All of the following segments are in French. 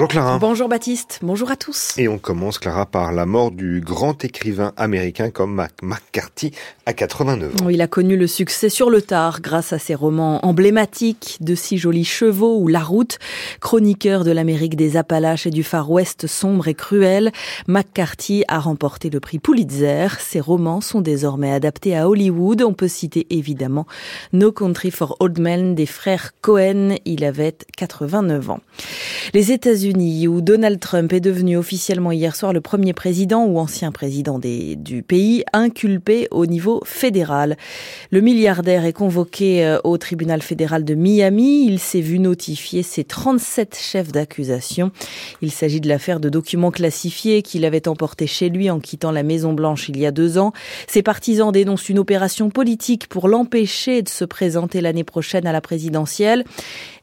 Bonjour Clara. Bonjour Baptiste, bonjour à tous. Et on commence Clara par la mort du grand écrivain américain comme Mac McCarthy à 89 ans. il a connu le succès sur le tard grâce à ses romans emblématiques De si jolis chevaux ou La route, chroniqueur de l'Amérique des Appalaches et du Far West sombre et cruel. McCarthy a remporté le prix Pulitzer. Ses romans sont désormais adaptés à Hollywood. On peut citer évidemment No Country for Old Men des frères Cohen. Il avait 89 ans. Les États-Unis, où Donald Trump est devenu officiellement hier soir le premier président ou ancien président du pays inculpé au niveau fédéral. Le milliardaire est convoqué euh, au tribunal fédéral de Miami. Il s'est vu notifier ses 37 chefs d'accusation. Il s'agit de l'affaire de documents classifiés qu'il avait emportés chez lui en quittant la Maison Blanche il y a deux ans. Ses partisans dénoncent une opération politique pour l'empêcher de se présenter l'année prochaine à la présidentielle.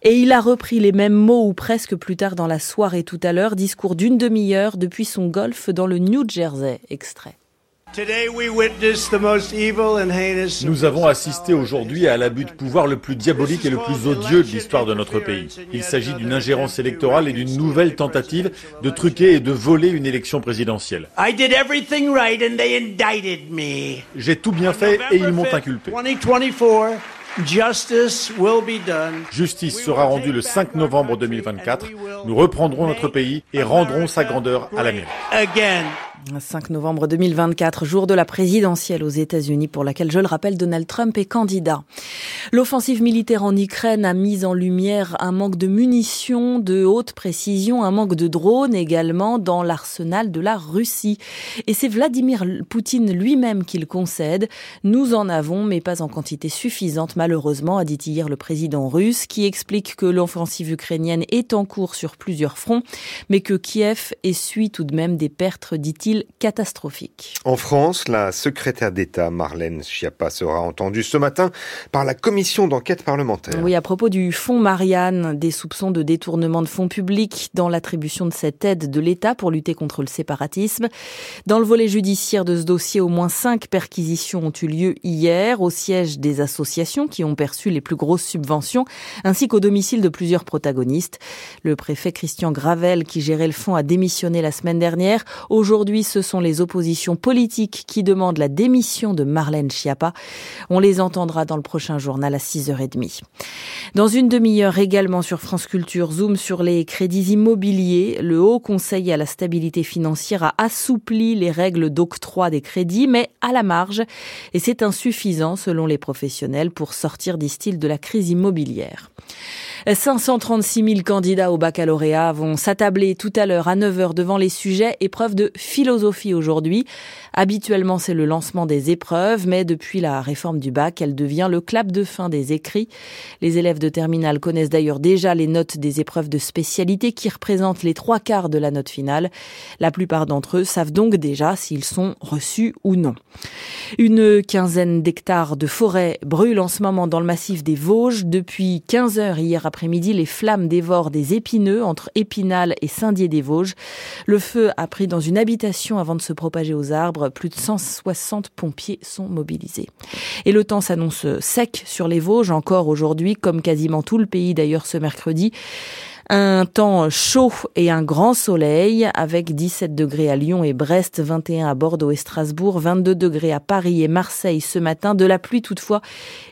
Et il a repris les mêmes mots ou presque plus tard dans la soirée tout à l'heure, discours d'une demi-heure depuis son golf dans le New Jersey. Extrait. Nous avons assisté aujourd'hui à l'abus de pouvoir le plus diabolique et le plus odieux de l'histoire de notre pays. Il s'agit d'une ingérence électorale et d'une nouvelle tentative de truquer et de voler une élection présidentielle. J'ai tout bien fait et ils m'ont inculpé. Justice sera rendue le 5 novembre 2024. Nous reprendrons notre pays et rendrons sa grandeur à l'Amérique. 5 novembre 2024, jour de la présidentielle aux États-Unis pour laquelle, je le rappelle, Donald Trump est candidat. L'offensive militaire en Ukraine a mis en lumière un manque de munitions de haute précision, un manque de drones également dans l'arsenal de la Russie. Et c'est Vladimir Poutine lui-même qui le concède. Nous en avons, mais pas en quantité suffisante, malheureusement, a dit hier le président russe, qui explique que l'offensive ukrainienne est en cours sur plusieurs fronts, mais que Kiev essuie tout de même des pertes, dit-il, catastrophique. En France, la secrétaire d'État Marlène Schiappa sera entendue ce matin par la d'enquête parlementaire. Oui, à propos du fonds Marianne, des soupçons de détournement de fonds publics dans l'attribution de cette aide de l'État pour lutter contre le séparatisme. Dans le volet judiciaire de ce dossier, au moins cinq perquisitions ont eu lieu hier au siège des associations qui ont perçu les plus grosses subventions, ainsi qu'au domicile de plusieurs protagonistes. Le préfet Christian Gravel, qui gérait le fonds, a démissionné la semaine dernière. Aujourd'hui, ce sont les oppositions politiques qui demandent la démission de Marlène Schiappa. On les entendra dans le prochain journal à 6h30. Dans une demi-heure également sur France Culture, zoom sur les crédits immobiliers. Le Haut Conseil à la stabilité financière a assoupli les règles d'octroi des crédits, mais à la marge. Et c'est insuffisant selon les professionnels pour sortir, disent-ils, de la crise immobilière. 536 000 candidats au baccalauréat vont s'attabler tout à l'heure à 9h devant les sujets épreuves de philosophie aujourd'hui. Habituellement, c'est le lancement des épreuves, mais depuis la réforme du bac, elle devient le clap de fin des écrits. Les élèves de terminale connaissent d'ailleurs déjà les notes des épreuves de spécialité qui représentent les trois quarts de la note finale. La plupart d'entre eux savent donc déjà s'ils sont reçus ou non. Une quinzaine d'hectares de forêt brûlent en ce moment dans le massif des Vosges. Depuis 15 heures hier après-midi, les flammes dévorent des épineux entre Épinal et Saint-Dié-des-Vosges. Le feu a pris dans une habitation avant de se propager aux arbres. Plus de 160 pompiers sont mobilisés. Et le temps s'annonce sec sur les Vosges, encore aujourd'hui, comme quasiment tout le pays d'ailleurs ce mercredi. Un temps chaud et un grand soleil avec 17 degrés à Lyon et Brest, 21 à Bordeaux et Strasbourg, 22 degrés à Paris et Marseille ce matin. De la pluie toutefois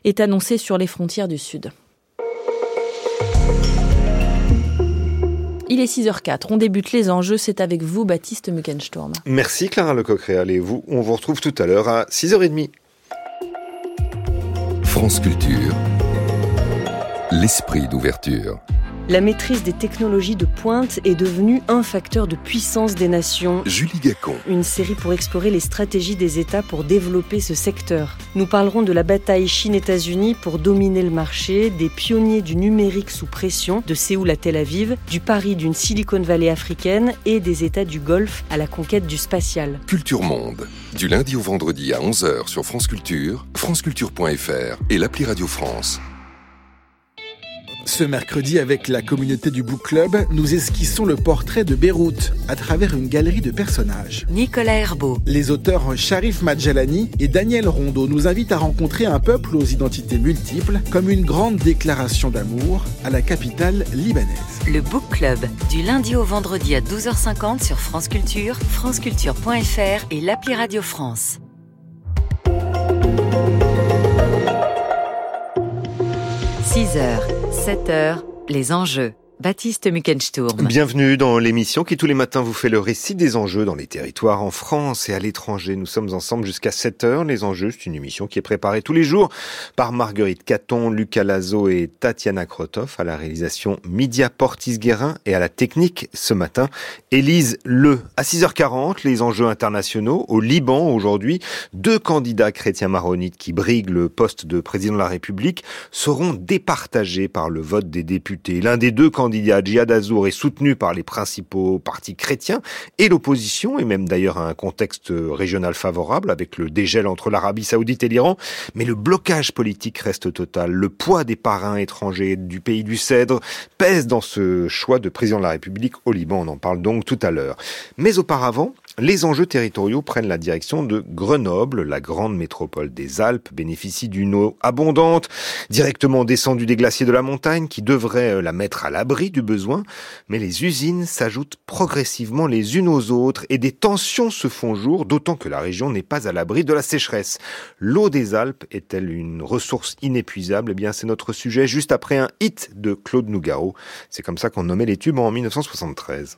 est annoncée sur les frontières du sud. Il est 6h04, on débute les enjeux, c'est avec vous Baptiste Muckensturm. Merci Clara Lecoq-Réal et vous, on vous retrouve tout à l'heure à 6h30. France Culture, l'esprit d'ouverture. La maîtrise des technologies de pointe est devenue un facteur de puissance des nations. Julie Gacon. Une série pour explorer les stratégies des États pour développer ce secteur. Nous parlerons de la bataille Chine-États-Unis pour dominer le marché, des pionniers du numérique sous pression, de Séoul à Tel Aviv, du pari d'une Silicon Valley africaine et des États du Golfe à la conquête du spatial. Culture Monde. Du lundi au vendredi à 11h sur France Culture, franceculture.fr et l'appli Radio France. Ce mercredi, avec la communauté du Book Club, nous esquissons le portrait de Beyrouth à travers une galerie de personnages. Nicolas Herbeau. Les auteurs Sharif Madjalani et Daniel Rondeau nous invitent à rencontrer un peuple aux identités multiples comme une grande déclaration d'amour à la capitale libanaise. Le Book Club, du lundi au vendredi à 12h50 sur France Culture, franceculture.fr et l'appli Radio France. 6h, 7h, les enjeux. Baptiste Muckensturm. Bienvenue dans l'émission qui tous les matins vous fait le récit des enjeux dans les territoires en France et à l'étranger. Nous sommes ensemble jusqu'à 7 heures. Les enjeux, c'est une émission qui est préparée tous les jours par Marguerite Caton, Lucas Lazo et Tatiana Krotov à la réalisation Midia Portis-Guérin et à la technique ce matin. Élise Le. À 6h40, les enjeux internationaux. Au Liban aujourd'hui, deux candidats chrétiens maronites qui briguent le poste de président de la République seront départagés par le vote des députés. L'un des deux candidats candidat Djihad Azour est soutenu par les principaux partis chrétiens et l'opposition, et même d'ailleurs à un contexte régional favorable avec le dégel entre l'Arabie saoudite et l'Iran. Mais le blocage politique reste total. Le poids des parrains étrangers du pays du Cèdre pèse dans ce choix de président de la République au Liban. On en parle donc tout à l'heure. Mais auparavant, les enjeux territoriaux prennent la direction de Grenoble. La grande métropole des Alpes bénéficie d'une eau abondante, directement descendue des glaciers de la montagne, qui devrait la mettre à l'abri du besoin. Mais les usines s'ajoutent progressivement les unes aux autres et des tensions se font jour, d'autant que la région n'est pas à l'abri de la sécheresse. L'eau des Alpes est-elle une ressource inépuisable? Eh bien, c'est notre sujet juste après un hit de Claude Nougaro. C'est comme ça qu'on nommait les tubes en 1973.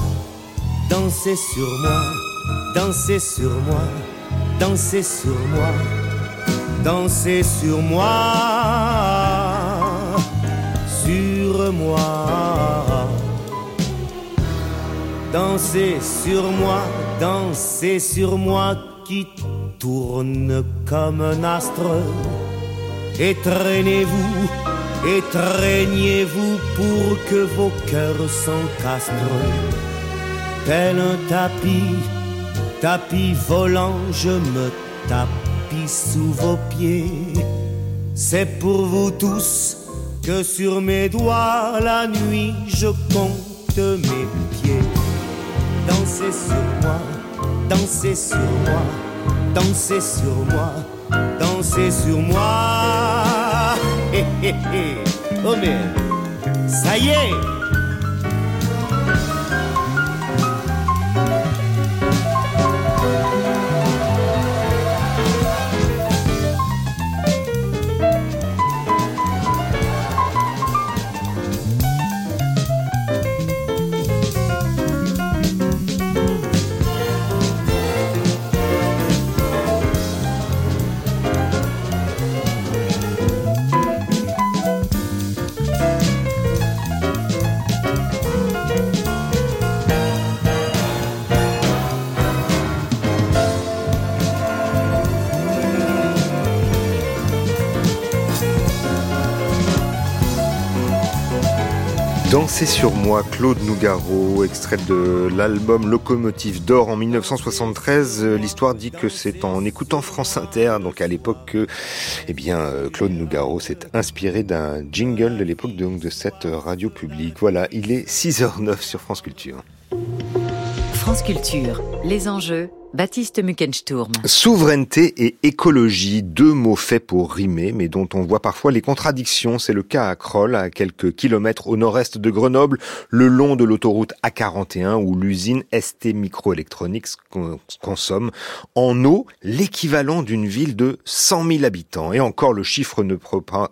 Dansez sur moi, dansez sur moi, dansez sur moi, dansez sur moi, sur moi. Dansez sur moi, dansez sur moi qui tourne comme un astre. Étreignez-vous, étreignez-vous pour que vos cœurs s'encastrent tel un tapis, tapis volant, je me tapis sous vos pieds. C'est pour vous tous que sur mes doigts la nuit je compte mes pieds. Dansez sur moi, dansez sur moi, dansez sur moi, dansez sur moi. Hé hé hé, oh ça y est. Dansez sur moi, Claude Nougaro, extrait de l'album Locomotive d'or en 1973. L'histoire dit que c'est en écoutant France Inter, donc à l'époque que, eh bien, Claude Nougaro s'est inspiré d'un jingle de l'époque de cette radio publique. Voilà, il est 6h09 sur France Culture. France Culture, les enjeux, Baptiste Muckensturm. Souveraineté et écologie, deux mots faits pour rimer, mais dont on voit parfois les contradictions. C'est le cas à Kroll, à quelques kilomètres au nord-est de Grenoble, le long de l'autoroute A41, où l'usine ST Microelectronics consomme en eau l'équivalent d'une ville de 100 000 habitants. Et encore, le chiffre ne,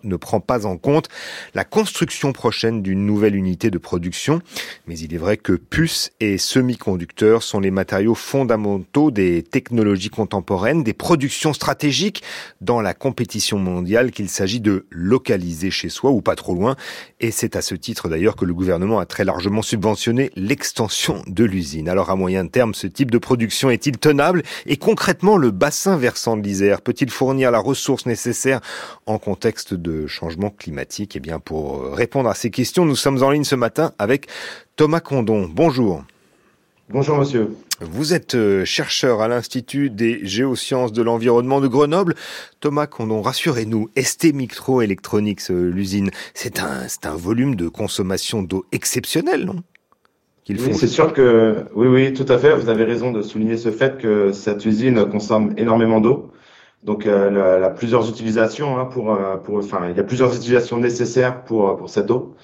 ne prend pas en compte la construction prochaine d'une nouvelle unité de production. Mais il est vrai que puces et semi-conducteurs sont les matériaux fondamentaux des technologies contemporaines, des productions stratégiques dans la compétition mondiale qu'il s'agit de localiser chez soi ou pas trop loin. Et c'est à ce titre d'ailleurs que le gouvernement a très largement subventionné l'extension de l'usine. Alors à moyen terme, ce type de production est-il tenable? Et concrètement, le bassin versant de l'Isère peut-il fournir la ressource nécessaire en contexte de changement climatique? Eh bien, pour répondre à ces questions, nous sommes en ligne ce matin avec Thomas Condon. Bonjour. Bonjour monsieur. Vous êtes euh, chercheur à l'Institut des géosciences de l'environnement de Grenoble. Thomas Condon, rassurez-nous, ST Microelectronics, euh, l'usine, c'est un, c'est un volume de consommation d'eau exceptionnel, non? Oui, c'est sûr que oui, oui, tout à fait. Vous avez raison de souligner ce fait que cette usine consomme énormément d'eau. Donc, euh, elle a plusieurs utilisations hein, pour, pour, enfin, il y a plusieurs utilisations nécessaires pour pour cette eau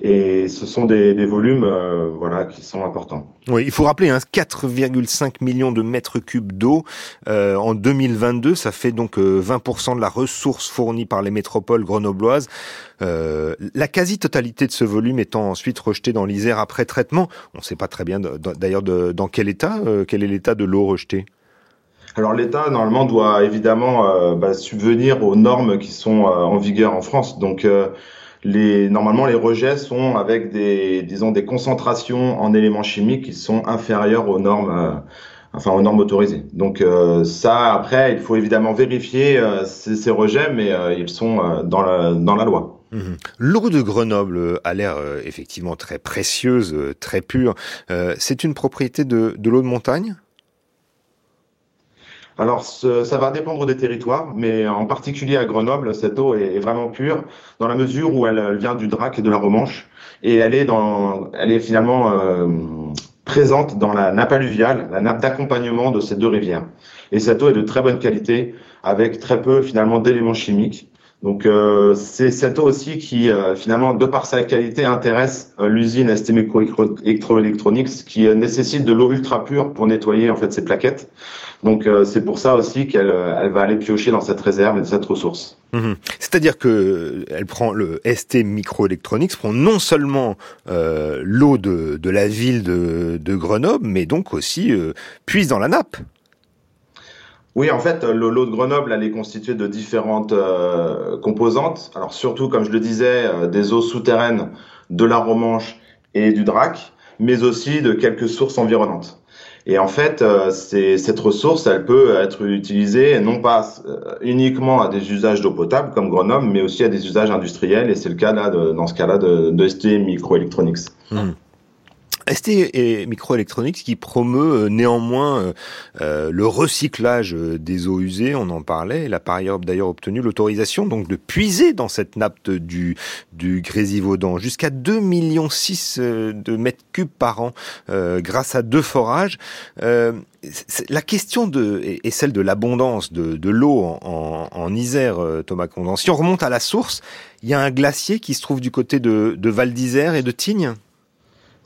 et ce sont des, des volumes euh, voilà qui sont importants. Oui, il faut rappeler hein, 4,5 millions de mètres cubes d'eau euh, en 2022, ça fait donc 20% euh, de la ressource fournie par les métropoles grenobloises. Euh, la quasi-totalité de ce volume étant ensuite rejetée dans l'Isère après traitement. On ne sait pas très bien d'ailleurs dans quel état, quel est l'état de l'eau rejetée. Alors l'État normalement doit évidemment bah, subvenir aux normes qui sont en vigueur en France. Donc normalement, les rejets sont avec des, disons, des concentrations en éléments chimiques qui sont inférieures aux normes, euh, enfin aux normes autorisées. Donc euh, ça, après, il faut évidemment vérifier euh, ces, rejets, mais ils sont dans la, dans la loi. Mmh. L'eau de Grenoble a l'air effectivement très précieuse, très pure. c'est une propriété de, de l'eau de montagne? Alors, ça va dépendre des territoires, mais en particulier à Grenoble, cette eau est, vraiment pure dans la mesure où elle, vient du Drac et de la Romanche et elle est dans, elle est finalement euh, présente dans la nappe alluviale, la nappe d'accompagnement de ces deux rivières. Et cette eau est de très bonne qualité, avec très peu finalement d'éléments chimiques. Donc euh, c'est cette eau aussi qui euh, finalement, de par sa qualité, intéresse euh, l'usine STM Electronics qui nécessite de l'eau ultra pure pour nettoyer en fait ses plaquettes. Donc c'est pour ça aussi qu'elle elle va aller piocher dans cette réserve et cette ressource. Mhm. C'est-à-dire que elle prend le ST Microelectronics prend non seulement l'eau de, de, la ville de, de, Grenoble, mais donc aussi puise dans la nappe. Oui, en fait, l'eau de Grenoble, elle est constituée de différentes euh, composantes. Alors surtout, comme je le disais, euh, des eaux souterraines de la Romanche et du Drac, mais aussi de quelques sources environnantes. Et en fait, euh, cette ressource, elle peut être utilisée non pas uniquement à des usages d'eau potable comme Grenoble, mais aussi à des usages industriels. Et c'est le cas là, dans ce cas-là, de, de ST Microelectronics. Mmh. ST et Microelectronics qui promeut euh, néanmoins euh, euh, le recyclage des eaux usées, on en parlait. Il a par ailleurs d'ailleurs obtenu l'autorisation donc de puiser dans cette nappe du du Grésivaudan jusqu'à 2 millions 6 de mètres cubes par an grâce à deux forages. la question de est celle de l'abondance de, de l'eau en, en, Isère, Thomas Condon. Si on remonte à la source, il y a un glacier qui se trouve du côté de, de Val d'Isère et de Tignes?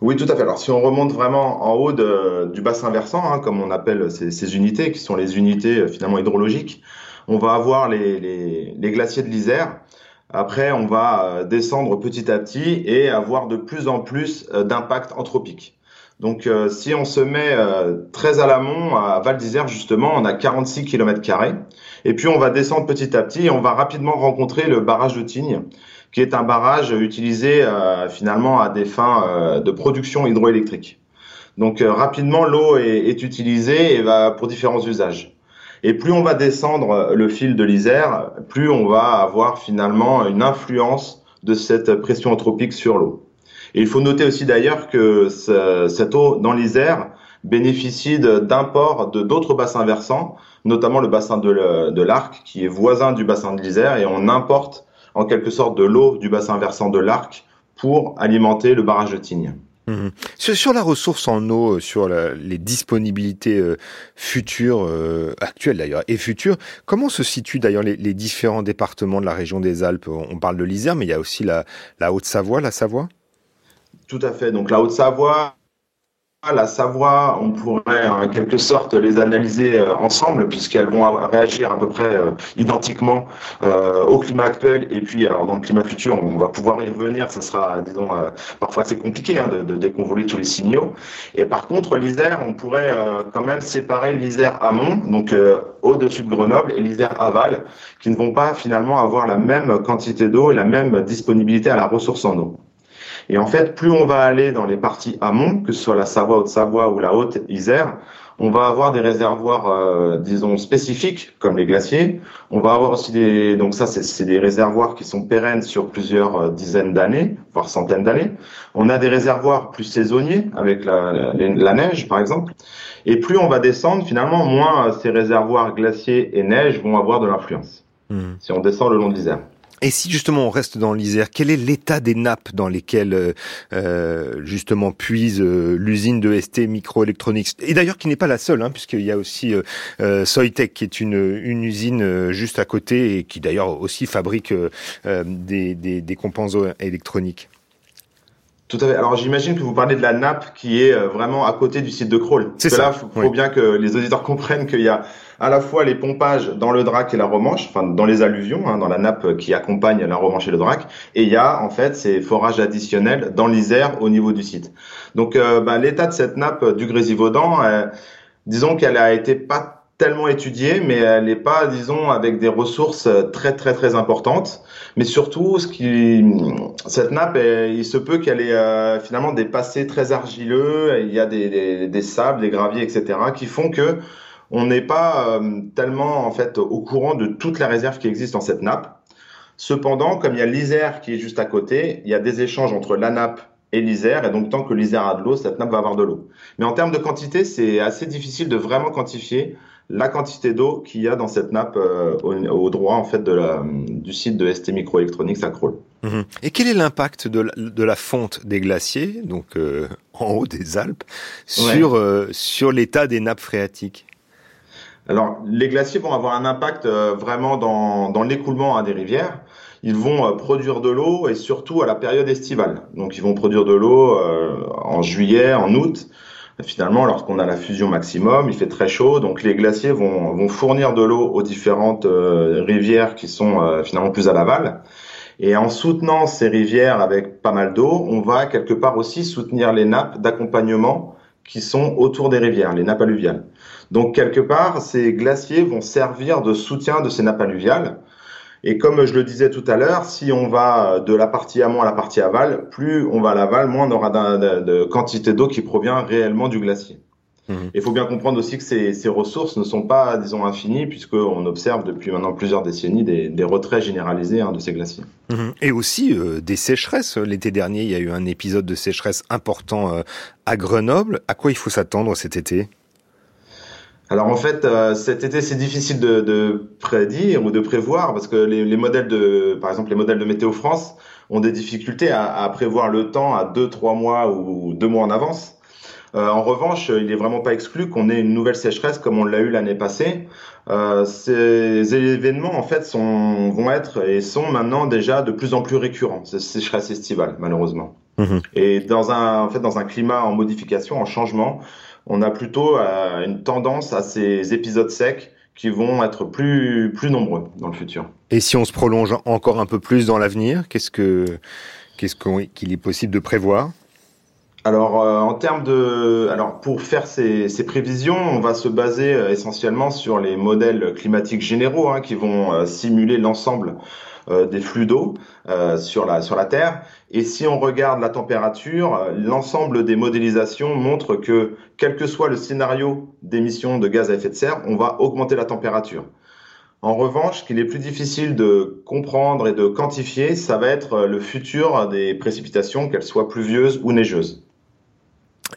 Oui, tout à fait. Alors, si on remonte vraiment en haut du bassin versant, hein, comme on appelle ces, unités, qui sont les unités euh, finalement hydrologiques, on va avoir les, glaciers de l'Isère. Après, on va euh, descendre petit à petit et avoir de plus en plus euh, d'impact anthropique. Donc, si on se met très à l'amont, à Val d'Isère justement, on a 46 km Et puis, on va descendre petit à petit et on va rapidement rencontrer le barrage de Tignes, qui est un barrage utilisé euh, finalement à des fins euh, de production hydroélectrique. Donc euh, rapidement, l'eau est, utilisée et va pour différents usages. Et plus on va descendre le fil de l'Isère, plus on va avoir finalement une influence de cette pression anthropique sur l'eau. Et il faut noter aussi d'ailleurs que cette eau dans l'Isère bénéficie d'imports de d'autres bassins versants, notamment le bassin de l'Arc, qui est voisin du bassin de l'Isère, et on importe en quelque sorte de l'eau du bassin versant de l'Arc pour alimenter le barrage de Tignes. Mmh. Sur, la ressource en eau, sur les disponibilités futures, actuelles d'ailleurs, et futures, comment se situent d'ailleurs les, différents départements de la région des Alpes? On parle de l'Isère, mais il y a aussi la Haute-Savoie, la Savoie? Tout à fait. Donc la Haute-Savoie, la Savoie, on pourrait en quelque sorte les analyser euh, ensemble puisqu'elles vont réagir à peu près euh, identiquement euh, au climat actuel et puis alors dans le climat futur. On va pouvoir y revenir, ça sera disons parfois c'est compliqué hein, de, de, déconvoler tous les signaux. Et par contre l'Isère on pourrait quand même séparer l'Isère amont donc au-dessus de Grenoble et l'Isère aval qui ne vont pas finalement avoir la même quantité d'eau et la même disponibilité à la ressource en eau. Et en fait, plus on va aller dans les parties amont, que ce soit la Savoie, Haute-Savoie ou la Haute-Isère, on va avoir des réservoirs, euh, disons, spécifiques, comme les glaciers. On va avoir aussi des, donc ça, c'est des réservoirs qui sont pérennes sur plusieurs euh, dizaines d'années, voire centaines d'années. On a des réservoirs plus saisonniers, avec la, la, neige, par exemple. Et plus on va descendre, finalement, moins euh, ces réservoirs glaciers et neige vont avoir de l'influence. Mmh. Si on descend le long de l'Isère. Et si justement on reste dans l'Isère, quel est l'état des nappes dans lesquelles euh, euh justement puise euh, l'usine de ST Microelectronics? Et d'ailleurs qui n'est pas la seule, hein, puisqu'il y a aussi euh, euh Soitec qui est une, une usine juste à côté et qui d'ailleurs aussi fabrique des, des, des composants électroniques. Tout à fait. Alors j'imagine que vous parlez de la nappe qui est vraiment à côté du site de crawl. C'est ça. Là, faut, faut bien que les auditeurs comprennent qu'il y a à la fois les pompages dans le drac et la romanche, enfin dans les alluvions, hein, dans la nappe qui accompagne la romanche et le drac, et il y a en fait ces forages additionnels dans l'Isère au niveau du site. Donc euh, bah, l'état de cette nappe du Grésivaudan, euh, disons qu'elle a été pas tellement étudiée, mais elle n'est pas, disons, avec des ressources très très très importantes. Mais surtout, ce qui, cette nappe, il se peut qu'elle ait euh, finalement des passés très argileux. Il y a des sables, des graviers, etc., qui font que on n'est pas euh, tellement en fait au courant de toute la réserve qui existe dans cette nappe. Cependant, comme il y a l'Isère qui est juste à côté, il y a des échanges entre la nappe et l'Isère, et donc tant que l'Isère a de l'eau, cette nappe va avoir de l'eau. Mais en termes de quantité, c'est assez difficile de vraiment quantifier la quantité d'eau qu'il y a dans cette nappe euh, au, droit en fait de la, du site de ST Microelectronics à Kroll. Mhm. Et quel est l'impact de, de, la fonte des glaciers, donc euh, en haut des Alpes, sur, sur l'état des nappes phréatiques? Alors, les glaciers vont avoir un impact euh, vraiment dans, dans l'écoulement des rivières. Ils vont euh, produire de l'eau et surtout à la période estivale. Donc, ils vont produire de l'eau euh, en juillet, en août. Finalement, lorsqu'on a la fusion maximum, il fait très chaud, donc les glaciers vont, vont fournir de l'eau aux différentes rivières qui sont finalement plus à l'aval. Et en soutenant ces rivières avec pas mal d'eau, on va quelque part aussi soutenir les nappes d'accompagnement qui sont autour des rivières, les nappes alluviales. Donc quelque part, ces glaciers vont servir de soutien de ces nappes alluviales. Et comme je le disais tout à l'heure, si on va de la partie amont à la partie aval, plus on va à l'aval, moins on aura de, quantité d'eau qui provient réellement du glacier. Mhm. Il faut bien comprendre aussi que ces, ressources ne sont pas, disons, infinies, puisqu'on observe depuis maintenant plusieurs décennies des, retraits généralisés hein, de ces glaciers. Mhm. Et aussi euh, des sécheresses. L'été dernier, il y a eu un épisode de sécheresse important euh, à Grenoble. À quoi il faut s'attendre cet été? Alors en fait, euh, cet été, c'est difficile de, prédire ou de prévoir parce que les, modèles de, par exemple, les modèles de Météo France ont des difficultés à, prévoir le temps à deux, trois mois ou deux mois en avance. Euh, en revanche, il n'est vraiment pas exclu qu'on ait une nouvelle sécheresse comme on l'a eu l'année passée. Euh, ces événements, en fait, sont, vont être et sont maintenant déjà de plus en plus récurrents, ces sécheresses estivales, malheureusement. Mmh et dans un, en fait, dans un climat en modification, en changement, on a plutôt euh, une tendance à ces épisodes secs qui vont être plus, plus nombreux dans le futur. Et si on se prolonge encore un peu plus dans l'avenir, qu'est-ce que qu'est-ce qu'il est possible de prévoir? Alors, euh, en termes de, alors pour faire ces, prévisions, on va se baser euh, essentiellement sur les modèles climatiques généraux hein, qui vont simuler l'ensemble des flux d'eau euh, sur la sur la Terre. Et si on regarde la température, euh, l'ensemble des modélisations montrent que quel que soit le scénario d'émission de gaz à effet de serre, on va augmenter la température. En revanche, ce qu'il est plus difficile de comprendre et de quantifier, ça va être le futur des précipitations, qu'elles soient pluvieuses ou neigeuses.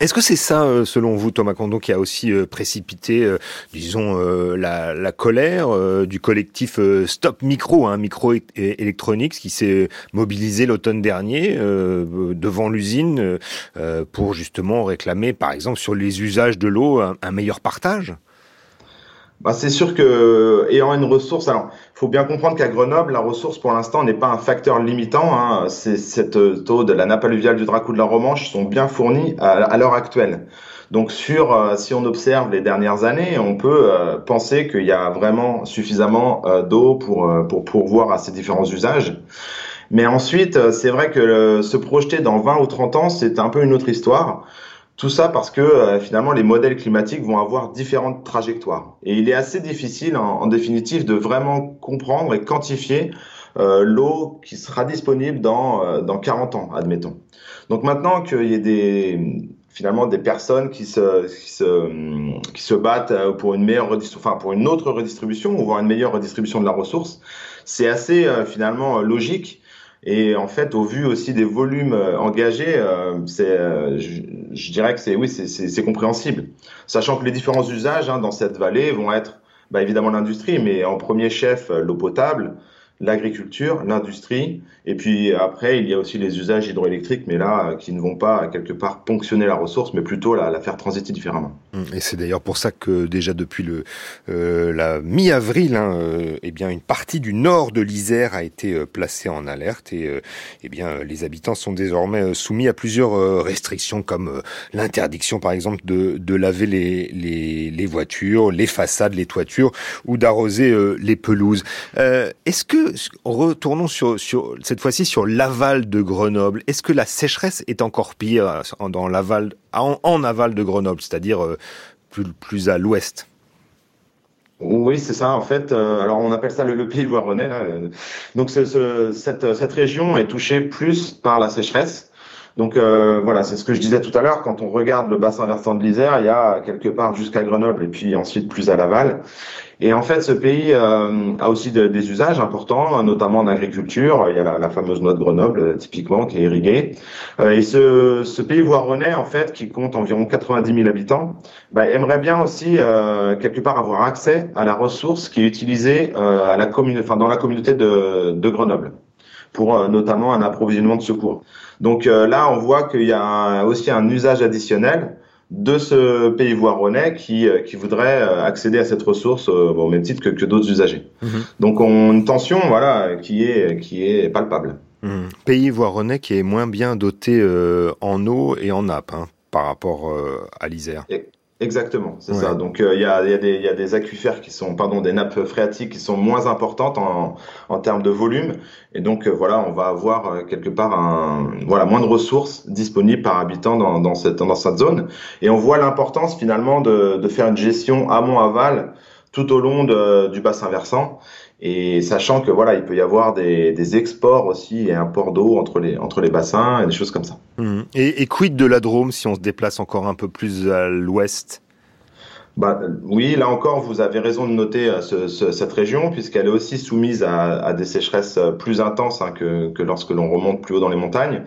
Est-ce que c'est ça, euh, selon vous, Thomas Condon, qui a aussi euh, précipité, euh, disons, la, colère du collectif Stop Micro, hein, Micro Electronics, qui s'est mobilisé l'automne dernier devant l'usine pour justement réclamer, par exemple, sur les usages de l'eau, un meilleur partage? Bah, c'est sûr que ayant une ressource, alors faut bien comprendre qu'à Grenoble, la ressource pour l'instant n'est pas un facteur limitant. Hein. C'est cette taux de la nappe alluviale du Dracou de la Romanche sont bien fournis à, l'heure actuelle. Donc sur, euh, si on observe les dernières années, on peut euh, penser qu'il y a vraiment suffisamment euh, d'eau pour pour pourvoir à ces différents usages. Mais ensuite, c'est vrai que se projeter dans 20 ou 30 ans, c'est un peu une autre histoire. Tout ça parce que euh, finalement les modèles climatiques vont avoir différentes trajectoires. Et il est assez difficile en, définitive de vraiment comprendre et quantifier euh, l'eau qui sera disponible dans, euh, dans 40 ans, admettons. Donc maintenant qu'il y ait des finalement des personnes qui se, qui se, qui se battent pour une meilleure enfin pour une autre redistribution ou voire une meilleure redistribution de la ressource, c'est assez finalement logique et en fait, au vu aussi des volumes euh, engagés, euh, c'est, euh, je, dirais que c'est oui, c'est compréhensible. Sachant que les différents usages hein, dans cette vallée vont être bah, évidemment l'industrie, mais en premier chef l'eau potable, l'agriculture, l'industrie, et puis après, il y a aussi les usages hydroélectriques, mais là, qui ne vont pas quelque part ponctionner la ressource, mais plutôt la, la faire transiter différemment. Et c'est d'ailleurs pour ça que déjà depuis le euh, la mi-avril, hein, euh, eh bien une partie du nord de l'Isère a été euh, placée en alerte et euh, eh bien les habitants sont désormais soumis à plusieurs restrictions comme l'interdiction par exemple de, de laver les, les, les, voitures, les façades, les toitures ou d'arroser les pelouses. Est-ce que retournons sur, sur cette fois-ci sur l'aval de Grenoble. Est-ce que la sécheresse est encore pire l'aval, en, aval de Grenoble, c'est-à-dire euh, plus, à l'ouest? Oui, c'est ça. En fait, euh, alors on appelle ça le, le pays voironnais. Donc cette, cette région est touchée plus par la sécheresse. Donc euh, voilà, c'est ce que je disais tout à l'heure. Quand on regarde le bassin versant de l'Isère, il y a quelque part jusqu'à Grenoble et puis ensuite plus à Laval. Et en fait, ce pays euh, a aussi des usages importants, notamment en agriculture. Il y a la, fameuse noix de Grenoble, typiquement, qui est irriguée. Euh, et ce, ce pays voironnais, en fait, qui compte environ 90 000 habitants, bah, aimerait bien aussi euh, quelque part avoir accès à la ressource qui est utilisée à la commune, enfin, dans la communauté de, de Grenoble pour notamment un approvisionnement de secours. Donc là, on voit qu'il y a aussi un usage additionnel de ce pays voironnais qui, euh, qui voudrait euh, accéder à cette ressource euh, au même titre que, que d'autres usagers. Mhm. Donc on, une tension voilà, qui, est, qui est palpable. Mhm. Pays voironnais qui est moins bien doté en eau et en nappe hein, par rapport à l'Isère. Exactement, c'est ça. Donc il y, a, y, a des, y a des aquifères qui sont, pardon, des nappes phréatiques qui sont moins importantes en, en termes de volume, et donc voilà, on va avoir quelque part un, voilà, moins de ressources disponibles par habitant dans, dans cette dans cette zone, et on voit l'importance finalement de, de faire une gestion amont-aval tout au long de, du bassin versant et sachant que voilà, il peut y avoir des, des exports aussi et imports d'eau entre les entre les bassins et des choses comme ça. Mmh. Et, et, quid de la Drôme si on se déplace encore un peu plus à l'ouest? Bah, oui, là encore, vous avez raison de noter euh, ce, ce, cette région, puisqu'elle est aussi soumise à, à, des sécheresses euh, plus intenses hein, que, que, lorsque l'on remonte plus haut dans les montagnes.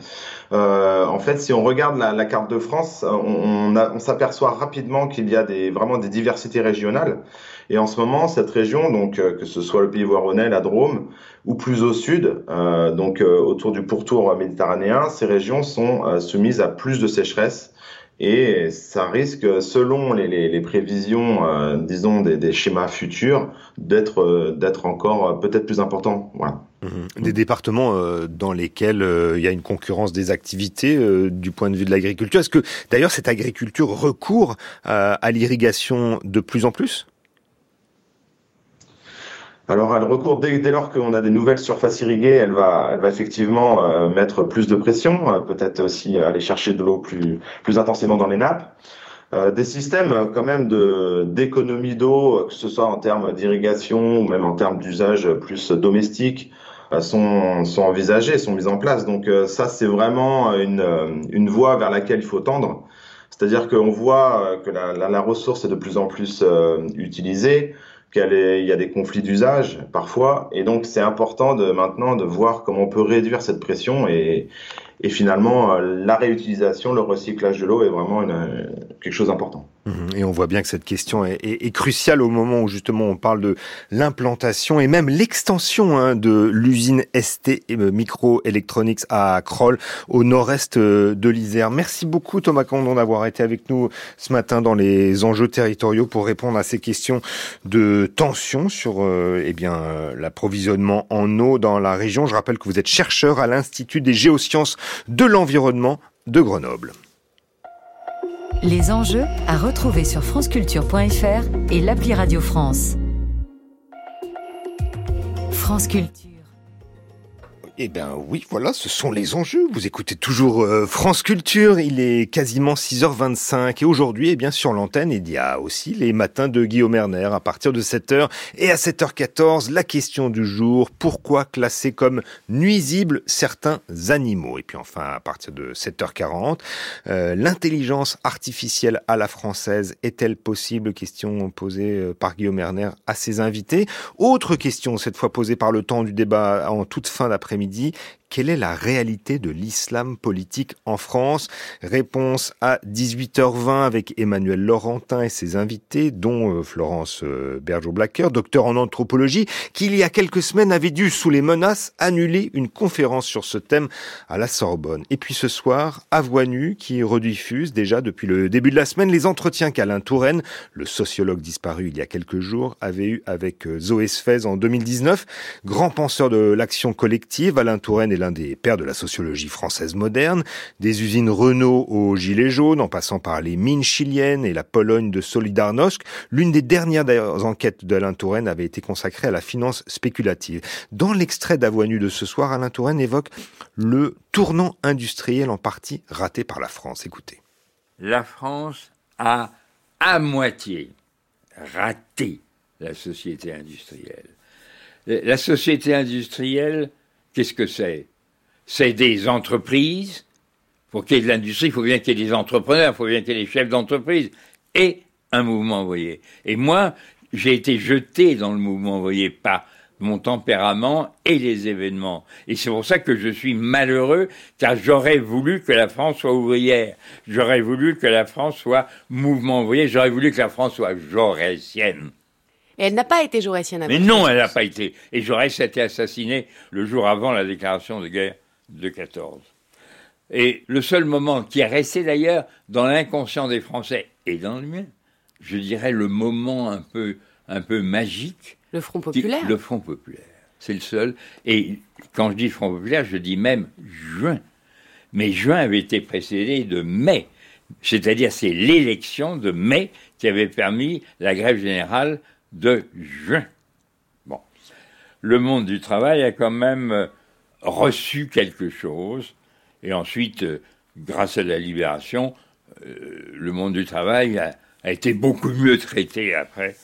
Euh, en fait, si on regarde la, la carte de France, on, on, on s'aperçoit rapidement qu'il y a des, vraiment des diversités régionales. Et en ce moment, cette région, donc euh, que ce soit le pays voironnais, la Drôme, ou plus au sud, euh, donc autour du pourtour méditerranéen, ces régions sont soumises à plus de sécheresse et ça risque, selon les, prévisions, euh, disons, des, schémas futurs, d'être euh, encore euh, peut-être plus important. Mmh. Des départements dans lesquels il y a une concurrence des activités du point de vue de l'agriculture. Est-ce que d'ailleurs cette agriculture recourt à l'irrigation de plus en plus? Alors, elle recourt dès, dès lors qu'on a des nouvelles surfaces irriguées, elle va, elle va effectivement euh, mettre plus de pression, euh, peut-être aussi aller chercher de l'eau plus, plus intensément dans les nappes. Euh, des systèmes quand même de d'économie d'eau, que ce soit en termes d'irrigation ou même en termes d'usage plus domestique, sont, sont envisagés, sont mis en place. Donc ça, c'est vraiment une, une voie vers laquelle il faut tendre. C'est-à-dire qu'on voit que la, la, la, ressource est de plus en plus utilisée qu'il y a des conflits d'usage parfois, et donc c'est important de maintenant de voir comment on peut réduire cette pression et, et finalement la réutilisation, le recyclage de l'eau est vraiment une, quelque chose d'important. Mhm. Et on voit bien que cette question est, est, cruciale au moment où justement on parle de l'implantation et même l'extension hein, de l'usine ST Microelectronics à Kroll au nord-est euh, de l'Isère. Merci beaucoup Thomas Candon d'avoir été avec nous ce matin dans les enjeux territoriaux pour répondre à ces questions de tension sur euh, eh bien euh, l'approvisionnement en eau dans la région. Je rappelle que vous êtes chercheur à l'Institut des géosciences de l'environnement de Grenoble. Les enjeux à retrouver sur franceculture.fr et l'appli Radio France. France Culture. Eh bien oui, voilà, ce sont les enjeux. Vous écoutez toujours euh, France Culture, il est quasiment 6h25 et aujourd'hui, eh bien sur l'antenne, il y a aussi les matins de Guillaume Erner à partir de 7h et à 7h14, la question du jour, pourquoi classer comme nuisibles certains animaux? Et puis enfin, à partir de 7h40, euh, l'intelligence artificielle à la française est-elle possible? Question posée euh, par Guillaume Erner à ses invités. Autre question, cette fois posée par le temps du débat en toute fin d'après-midi dit quelle est la réalité de l'islam politique en France? Réponse à 18h20 avec Emmanuel Laurentin et ses invités, dont euh, Florence euh, Bergeau-Blacker, docteur en anthropologie, qui il y a quelques semaines avait dû, sous les menaces, annuler une conférence sur ce thème à la Sorbonne. Et puis ce soir, à Voix Nue, qui rediffuse déjà depuis le début de la semaine les entretiens qu'Alain Touraine, le sociologue disparu il y a quelques jours, avait eu avec euh, Zoé Sfez en 2019. Grand penseur de l'action collective, Alain Touraine l'un des pères de la sociologie française moderne, des usines Renault aux Gilets jaunes, en passant par les mines chiliennes et la Pologne de Solidarnosc. L'une des dernières enquêtes d'Alain Touraine avait été consacrée à la finance spéculative. Dans l'extrait d'Avoinu de ce soir, Alain Touraine évoque le tournant industriel en partie raté par la France. Écoutez. La France a à moitié raté la société industrielle. La société industrielle, Qu'est-ce que c'est? C'est des entreprises. Pour qu'il y ait de l'industrie, il faut bien qu'il y ait des entrepreneurs, il faut bien qu'il y ait des chefs d'entreprise. Et un mouvement envoyé. Et moi, j'ai été jeté dans le mouvement envoyé par mon tempérament et les événements. Et c'est pour ça que je suis malheureux, car j'aurais voulu que la France soit ouvrière. J'aurais voulu que la France soit mouvement envoyé. J'aurais voulu que la France soit jaurétienne. Et elle n'a pas été jaurétienne. Mais non, elle n'a pas été. Et Jaurès a été assassiné le jour avant la déclaration de guerre de 14. Et le seul moment qui est resté d'ailleurs dans l'inconscient des Français et dans le mien, je dirais le moment un peu, un peu magique. Le Front populaire. le Front populaire. C'est le seul. Et quand je dis Front populaire, je dis même juin. Mais juin avait été précédé de mai. C'est-à-dire c'est l'élection de mai qui avait permis la grève générale de juin. Bon. Le monde du travail a quand même euh, reçu quelque chose, et ensuite, euh, grâce à la libération, euh, le monde du travail a, été beaucoup mieux traité après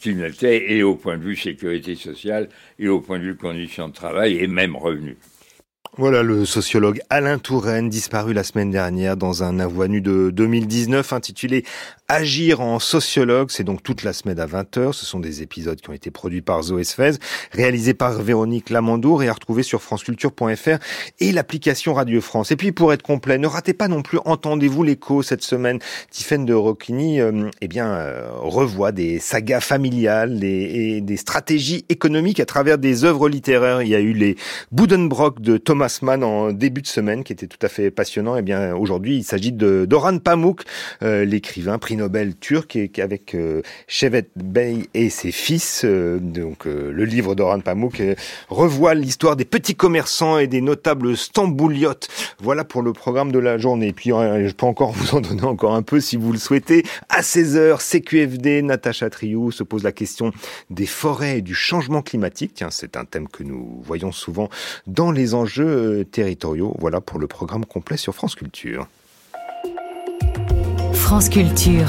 qu'il n'était, et au point de vue sécurité sociale, et au point de vue conditions de travail, et même revenus. Voilà le sociologue Alain Touraine, disparu la semaine dernière dans un avoinu de 2019 intitulé Agir en sociologue. C'est donc toute la semaine à 20h. Ce sont des épisodes qui ont été produits par Zoé Sfez, réalisés par Véronique Lamandour et à retrouver sur franceculture.fr et l'application Radio France. Et puis pour être complet, ne ratez pas non plus Entendez-vous l'écho cette semaine. Tiffaine de Rocchini euh, eh bien, euh, revoit des sagas familiales et des stratégies économiques à travers des œuvres littéraires. Il y a eu les Buddenbrock de Thomas en début de semaine qui était tout à fait passionnant. Et eh bien aujourd'hui, il s'agit de Doran Pamuk, euh, l'écrivain Nobel turc, et avec euh, Shevet Bey et ses fils. Euh, donc le livre d'Oran Pamuk revoit l'histoire des petits commerçants et des notables stambouliotes. Voilà pour le programme de la journée. Et puis je peux encore vous en donner encore un peu si vous le souhaitez. À 16h, CQFD, Natacha Triou se pose la question des forêts et du changement climatique. Tiens, c'est un thème que nous voyons souvent dans les enjeux territoriaux. Voilà pour le programme complet sur France Culture. France Culture.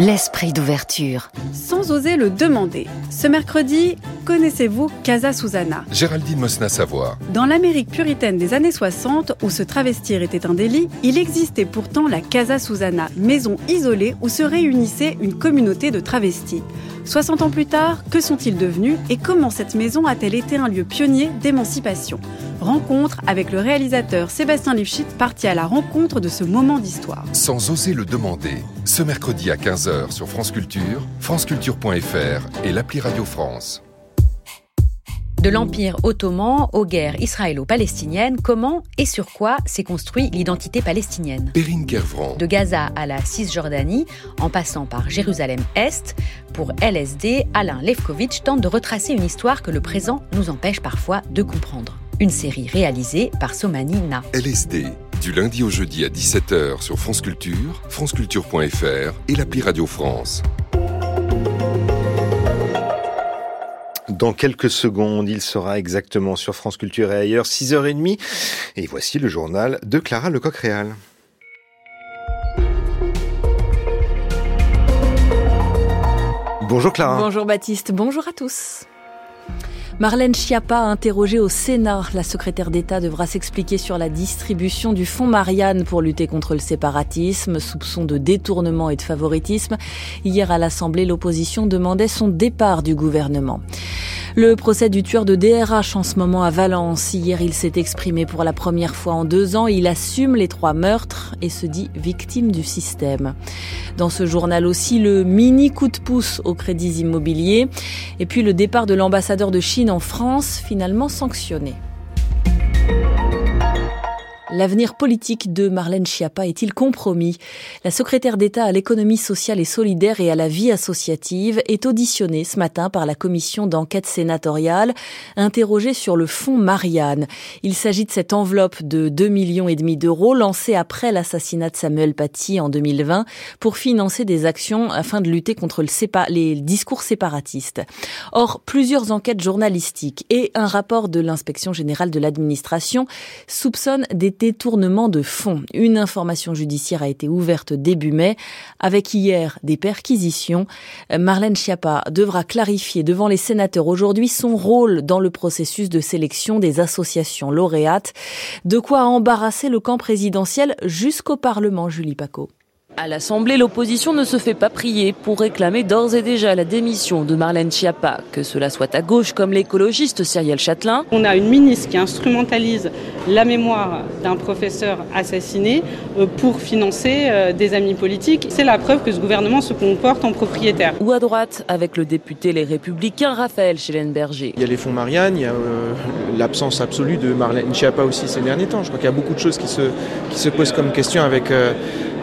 L'esprit d'ouverture. Sans oser le demander. Ce mercredi, Connaissez-vous Casa Susana? Géraldine Mosna-Savoie. Dans l'Amérique puritaine des années 60, où se travestir était un délit, il existait pourtant la Casa Susana, maison isolée où se réunissait une communauté de travestis. 60 ans plus tard, que sont-ils devenus et comment cette maison a-t-elle été un lieu pionnier d'émancipation? Rencontre avec le réalisateur Sébastien Lifshitz parti à la rencontre de ce moment d'histoire. Sans oser le demander, ce mercredi à 15h sur France Culture, franceculture.fr et l'appli Radio France. De l'Empire ottoman aux guerres israélo-palestiniennes, comment et sur quoi s'est construit l'identité palestinienne Perrine Kervran. De Gaza à la Cisjordanie, en passant par Jérusalem-Est, pour LSD, Alain Levkovitch tente de retracer une histoire que le présent nous empêche parfois de comprendre. Une série réalisée par Somani Na. LSD, du lundi au jeudi à 17h sur France Culture, franceculture.fr et l'appli Radio France. Dans quelques secondes, il sera exactement sur France Culture et ailleurs, 6h30. Et voici le journal de Clara Lecoq-Réal. Bonjour Clara. Bonjour Baptiste, bonjour à tous. Marlène Schiappa, interrogée au Sénat, la secrétaire d'État devra s'expliquer sur la distribution du fonds Marianne pour lutter contre le séparatisme, soupçon de détournement et de favoritisme. Hier à l'Assemblée, l'opposition demandait son départ du gouvernement. Le procès du tueur de DRH en ce moment à Valence. Hier, il s'est exprimé pour la première fois en deux ans. Il assume les trois meurtres et se dit victime du système. Dans ce journal aussi, le mini coup de pouce aux crédits immobiliers et puis le départ de l'ambassadeur de Chine en France, finalement sanctionné. L'avenir politique de Marlène Schiappa est-il compromis? La secrétaire d'État à l'économie sociale et solidaire et à la vie associative est auditionnée ce matin par la commission d'enquête sénatoriale, interrogée sur le fonds Marianne. Il s'agit de cette enveloppe de 2 millions et demi d'euros lancée après l'assassinat de Samuel Paty en 2020 pour financer des actions afin de lutter contre le les discours séparatistes. Or, plusieurs enquêtes journalistiques et un rapport de l'inspection générale de l'administration soupçonnent des détournement de fonds. Une information judiciaire a été ouverte début mai avec hier des perquisitions. Marlène Schiappa devra clarifier devant les sénateurs aujourd'hui son rôle dans le processus de sélection des associations lauréates. De quoi embarrasser le camp présidentiel jusqu'au Parlement, Julie Paco. À l'Assemblée, l'opposition ne se fait pas prier pour réclamer d'ores et déjà la démission de Marlène Schiappa, que cela soit à gauche comme l'écologiste Cyrielle Châtelain. On a une ministre qui instrumentalise la mémoire d'un professeur assassiné euh, pour financer euh, des amis politiques. C'est la preuve que ce gouvernement se comporte en propriétaire. Ou à droite, avec le député Les Républicains Raphaël Schellenberger. Il y a les fonds Marianne, il y a euh, l'absence absolue de Marlène Schiappa aussi ces derniers temps. Je crois qu'il y a beaucoup de choses qui se, qui se posent comme question avec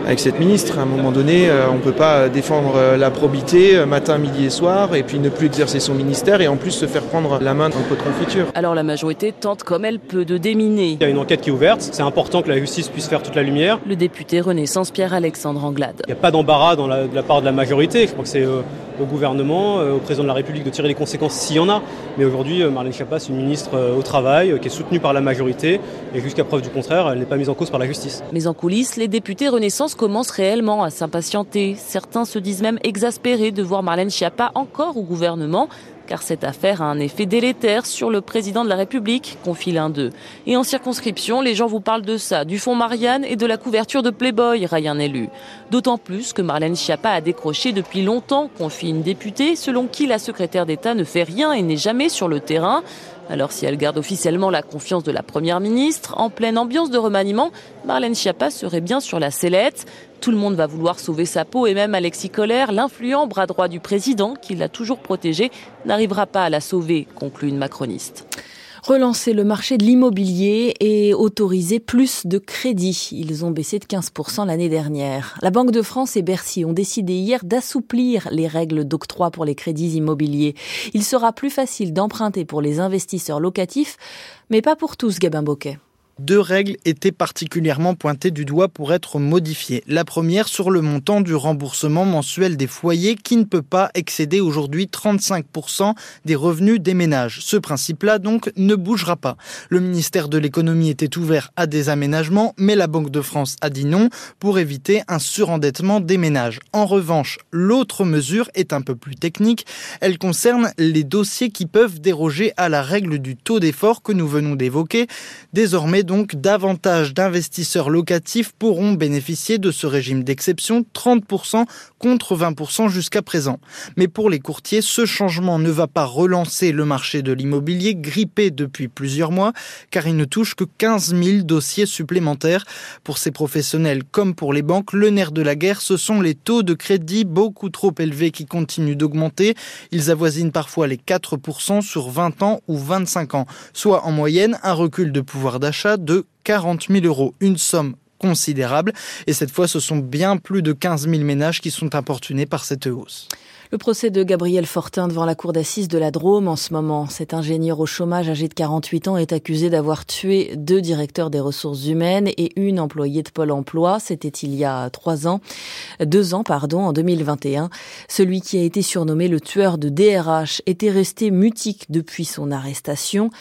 avec cette ministre. À un moment donné, euh, on ne peut pas défendre euh, la probité euh, matin, midi et soir, et puis ne plus exercer son ministère, et en plus se faire prendre la main dans le pot de confiture. Alors la majorité tente comme elle peut de déminer. Il y a une enquête qui est ouverte, c'est important que la justice puisse faire toute la lumière. Le député Renaissance Pierre-Alexandre Anglade. Il n'y a pas d'embarras de la part de la majorité, je crois que c'est au gouvernement, au président de la République de tirer les conséquences s'il y en a. Mais aujourd'hui, Marlène Schiappa, c'est une ministre au travail, qui est soutenue par la majorité, et jusqu'à preuve du contraire, elle n'est pas mise en cause par la justice. Mais en coulisses, les députés Renaissance commencent réellement à s'impatienter. Certains se disent même exaspérés de voir Marlène Schiappa encore au gouvernement car cette affaire a un effet délétère sur le président de la République, confie l'un d'eux. Et en circonscription, les gens vous parlent de ça, du fonds Marianne et de la couverture de Playboy, raille un élu. D'autant plus que Marlène Schiappa a décroché depuis longtemps, confie une députée, selon qui la secrétaire d'État ne fait rien et n'est jamais sur le terrain. Alors si elle garde officiellement la confiance de la Première ministre, en pleine ambiance de remaniement, Marlène Schiappa serait bien sur la sellette. Tout le monde va vouloir sauver sa peau et même Alexis Collère, l'influent bras droit du président, qui l'a toujours protégé, n'arrivera pas à la sauver, conclut une macroniste relancer le marché de l'immobilier et autoriser plus de crédits. Ils ont baissé de 15% l'année dernière. La Banque de France et Bercy ont décidé hier d'assouplir les règles d'octroi pour les crédits immobiliers. Il sera plus facile d'emprunter pour les investisseurs locatifs, mais pas pour tous, Gabin Boquet. Deux règles étaient particulièrement pointées du doigt pour être modifiées. La première sur le montant du remboursement mensuel des foyers qui ne peut pas excéder aujourd'hui 35% des revenus des ménages. Ce principe-là, donc, ne bougera pas. Le ministère de l'économie était ouvert à des aménagements, mais la Banque de France a dit non pour éviter un surendettement des ménages. En revanche, l'autre mesure est un peu plus technique. Elle concerne les dossiers qui peuvent déroger à la règle du taux d'effort que nous venons d'évoquer. Donc, davantage d'investisseurs locatifs pourront bénéficier de ce régime d'exception, 30% contre 20% jusqu'à présent. Mais pour les courtiers, ce changement ne va pas relancer le marché de l'immobilier grippé depuis plusieurs mois, car il ne touche que 15 000 dossiers supplémentaires. Pour ces professionnels comme pour les banques, le nerf de la guerre, ce sont les taux de crédit beaucoup trop élevés qui continuent d'augmenter. Ils avoisinent parfois les 4% sur 20 ans ou 25 ans, soit en moyenne un recul de pouvoir d'achat de 40 000 euros, une somme considérable. Et cette fois, ce sont bien plus de 15 000 ménages qui sont importunés par cette hausse. Le procès de Gabriel Fortin devant la cour d'assises de la Drôme en ce moment. Cet ingénieur au chômage âgé de 48 ans est accusé d'avoir tué deux directeurs des ressources humaines et une employée de Pôle emploi. C'était il y a trois ans, deux ans, pardon, en 2021. Celui qui a été surnommé le tueur de DRH était resté mutique depuis son arrestation.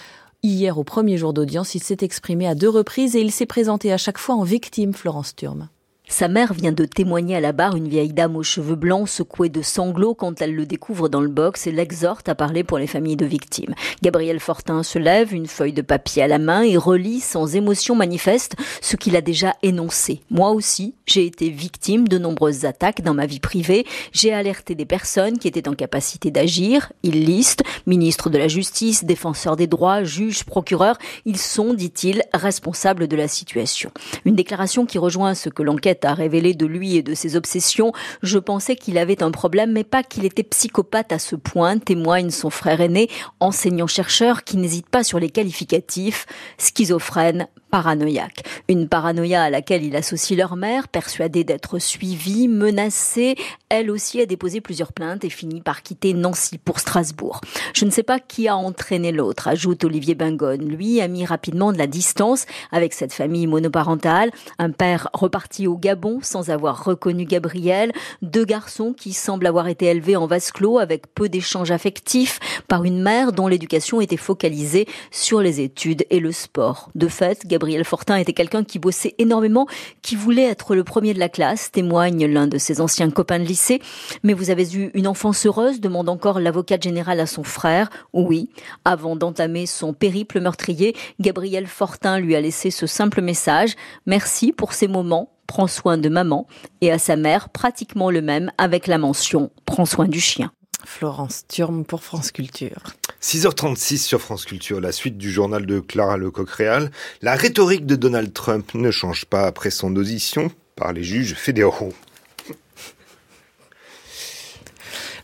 Hier, au premier jour d'audience, il s'est exprimé à deux reprises et il s'est présenté à chaque fois en victime, Florence Turme. Sa mère vient de témoigner à la barre une vieille dame aux cheveux blancs secouée de sanglots quand elle le découvre dans le box et l'exhorte à parler pour les familles de victimes. Gabriel Fortin se lève, une feuille de papier à la main et relit sans émotion manifeste ce qu'il a déjà énoncé. Moi aussi, j'ai été victime de nombreuses attaques dans ma vie privée. J'ai alerté des personnes qui étaient en capacité d'agir. Il liste ministre de la Justice, défenseur des droits, juge, procureur. Ils sont, dit-il, responsables de la situation. Une déclaration qui rejoint ce que l'enquête a révélé de lui et de ses obsessions, je pensais qu'il avait un problème, mais pas qu'il était psychopathe à ce point, témoigne son frère aîné, enseignant-chercheur qui n'hésite pas sur les qualificatifs, schizophrène, paranoïaque. Une paranoïa à laquelle il associe leur mère, persuadée d'être suivie, menacée. Elle aussi a déposé plusieurs plaintes et finit par quitter Nancy pour Strasbourg. Je ne sais pas qui a entraîné l'autre, ajoute Olivier Bingone. Lui a mis rapidement de la distance avec cette famille monoparentale. Un père reparti au Gabon sans avoir reconnu Gabriel. Deux garçons qui semblent avoir été élevés en vase clos avec peu d'échanges affectifs par une mère dont l'éducation était focalisée sur les études et le sport. De fait, Gabriel Fortin était quelqu'un qui bossait énormément, qui voulait être le premier de la classe, témoigne l'un de ses anciens copains de lycée. Mais vous avez eu une enfance heureuse, demande encore l'avocate général à son frère. Oui, avant d'entamer son périple meurtrier, Gabriel Fortin lui a laissé ce simple message. Merci pour ces moments, prends soin de maman. Et à sa mère, pratiquement le même avec la mention, prends soin du chien. Florence Turme pour France Culture. 6h36 sur France Culture, la suite du journal de Clara Lecoq-Réal. La rhétorique de Donald Trump ne change pas après son audition par les juges fédéraux.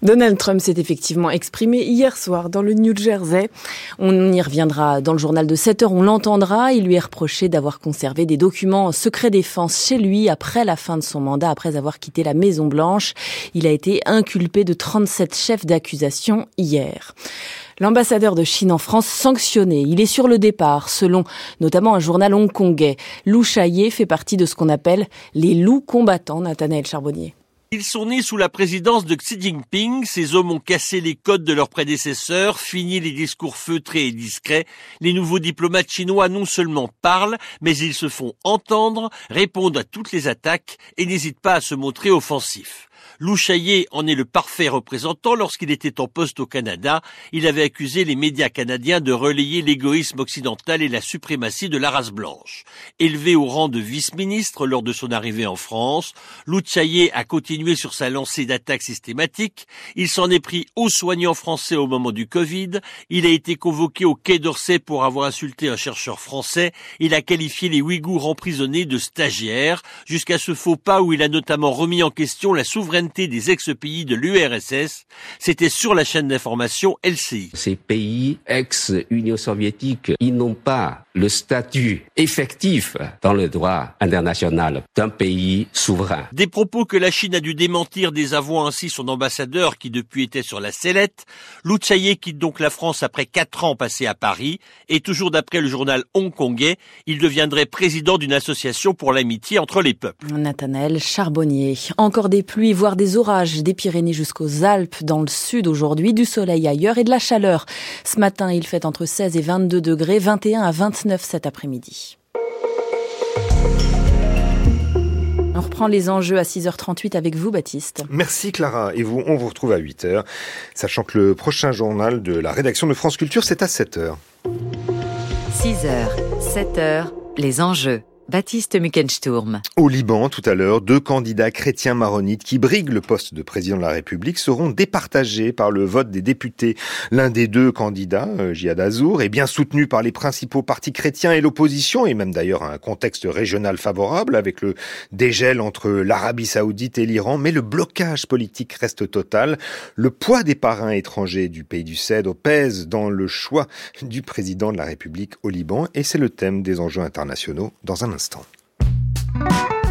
Donald Trump s'est effectivement exprimé hier soir dans le New Jersey. On y reviendra dans le journal de 7 heures, on l'entendra. Il lui est reproché d'avoir conservé des documents secret défense chez lui après la fin de son mandat, après avoir quitté la Maison Blanche. Il a été inculpé de 37 chefs d'accusation hier. L'ambassadeur de Chine en France sanctionné. Il est sur le départ, selon notamment un journal hongkongais. Lou Chaillé fait partie de ce qu'on appelle les loups combattants, Nathanaël Charbonnier. Ils sont nés sous la présidence de Xi Jinping. Ces hommes ont cassé les codes de leurs prédécesseurs, fini les discours feutrés et discrets. Les nouveaux diplomates chinois non seulement parlent, mais ils se font entendre, répondent à toutes les attaques et n'hésitent pas à se montrer offensifs. Lou Chaillé en est le parfait représentant. Lorsqu'il était en poste au Canada, il avait accusé les médias canadiens de relayer l'égoïsme occidental et la suprématie de la race blanche. Élevé au rang de vice-ministre lors de son arrivée en France, Lou Chaillé a continué sur sa lancée d'attaques systématiques. Il s'en est pris aux soignants français au moment du Covid. Il a été convoqué au Quai d'Orsay pour avoir insulté un chercheur français. Il a qualifié les Ouïghours emprisonnés de stagiaires, jusqu'à ce faux pas où il a notamment remis en question la souveraineté souveraineté des ex-pays de l'URSS. C'était sur la chaîne d'information LCI. Ces pays ex-Union soviétique, ils n'ont pas le statut effectif dans le droit international d'un pays souverain. Des propos que la Chine a dû démentir désavouant ainsi son ambassadeur qui depuis était sur la sellette. Lou quitte donc la France après quatre ans passés à Paris et toujours d'après le journal hongkongais, il deviendrait président d'une association pour l'amitié entre les peuples. Nathanaël Charbonnier. Encore des pluies, voire des orages des Pyrénées jusqu'aux Alpes dans le sud aujourd'hui, du soleil ailleurs et de la chaleur. Ce matin, il fait entre 16 et 22 degrés, 21 à 29 cet après-midi. On reprend les enjeux à 6h38 avec vous, Baptiste. Merci, Clara. Et vous, on vous retrouve à 8h, sachant que le prochain journal de la rédaction de France Culture, c'est à 7h. 6h, 7h, les enjeux. Baptiste Muckensturm. Au Liban, tout à l'heure, deux candidats chrétiens maronites qui briguent le poste de président de la République seront départagés par le vote des députés. L'un des deux candidats, euh, Jihad Azour, est bien soutenu par les principaux partis chrétiens et l'opposition, et même d'ailleurs un contexte régional favorable avec le dégel entre l'Arabie saoudite et l'Iran, mais le blocage politique reste total. Le poids des parrains étrangers du pays du Cèdre pèse dans le choix du président de la République au Liban, et c'est le thème des enjeux internationaux dans un Johannes Ton.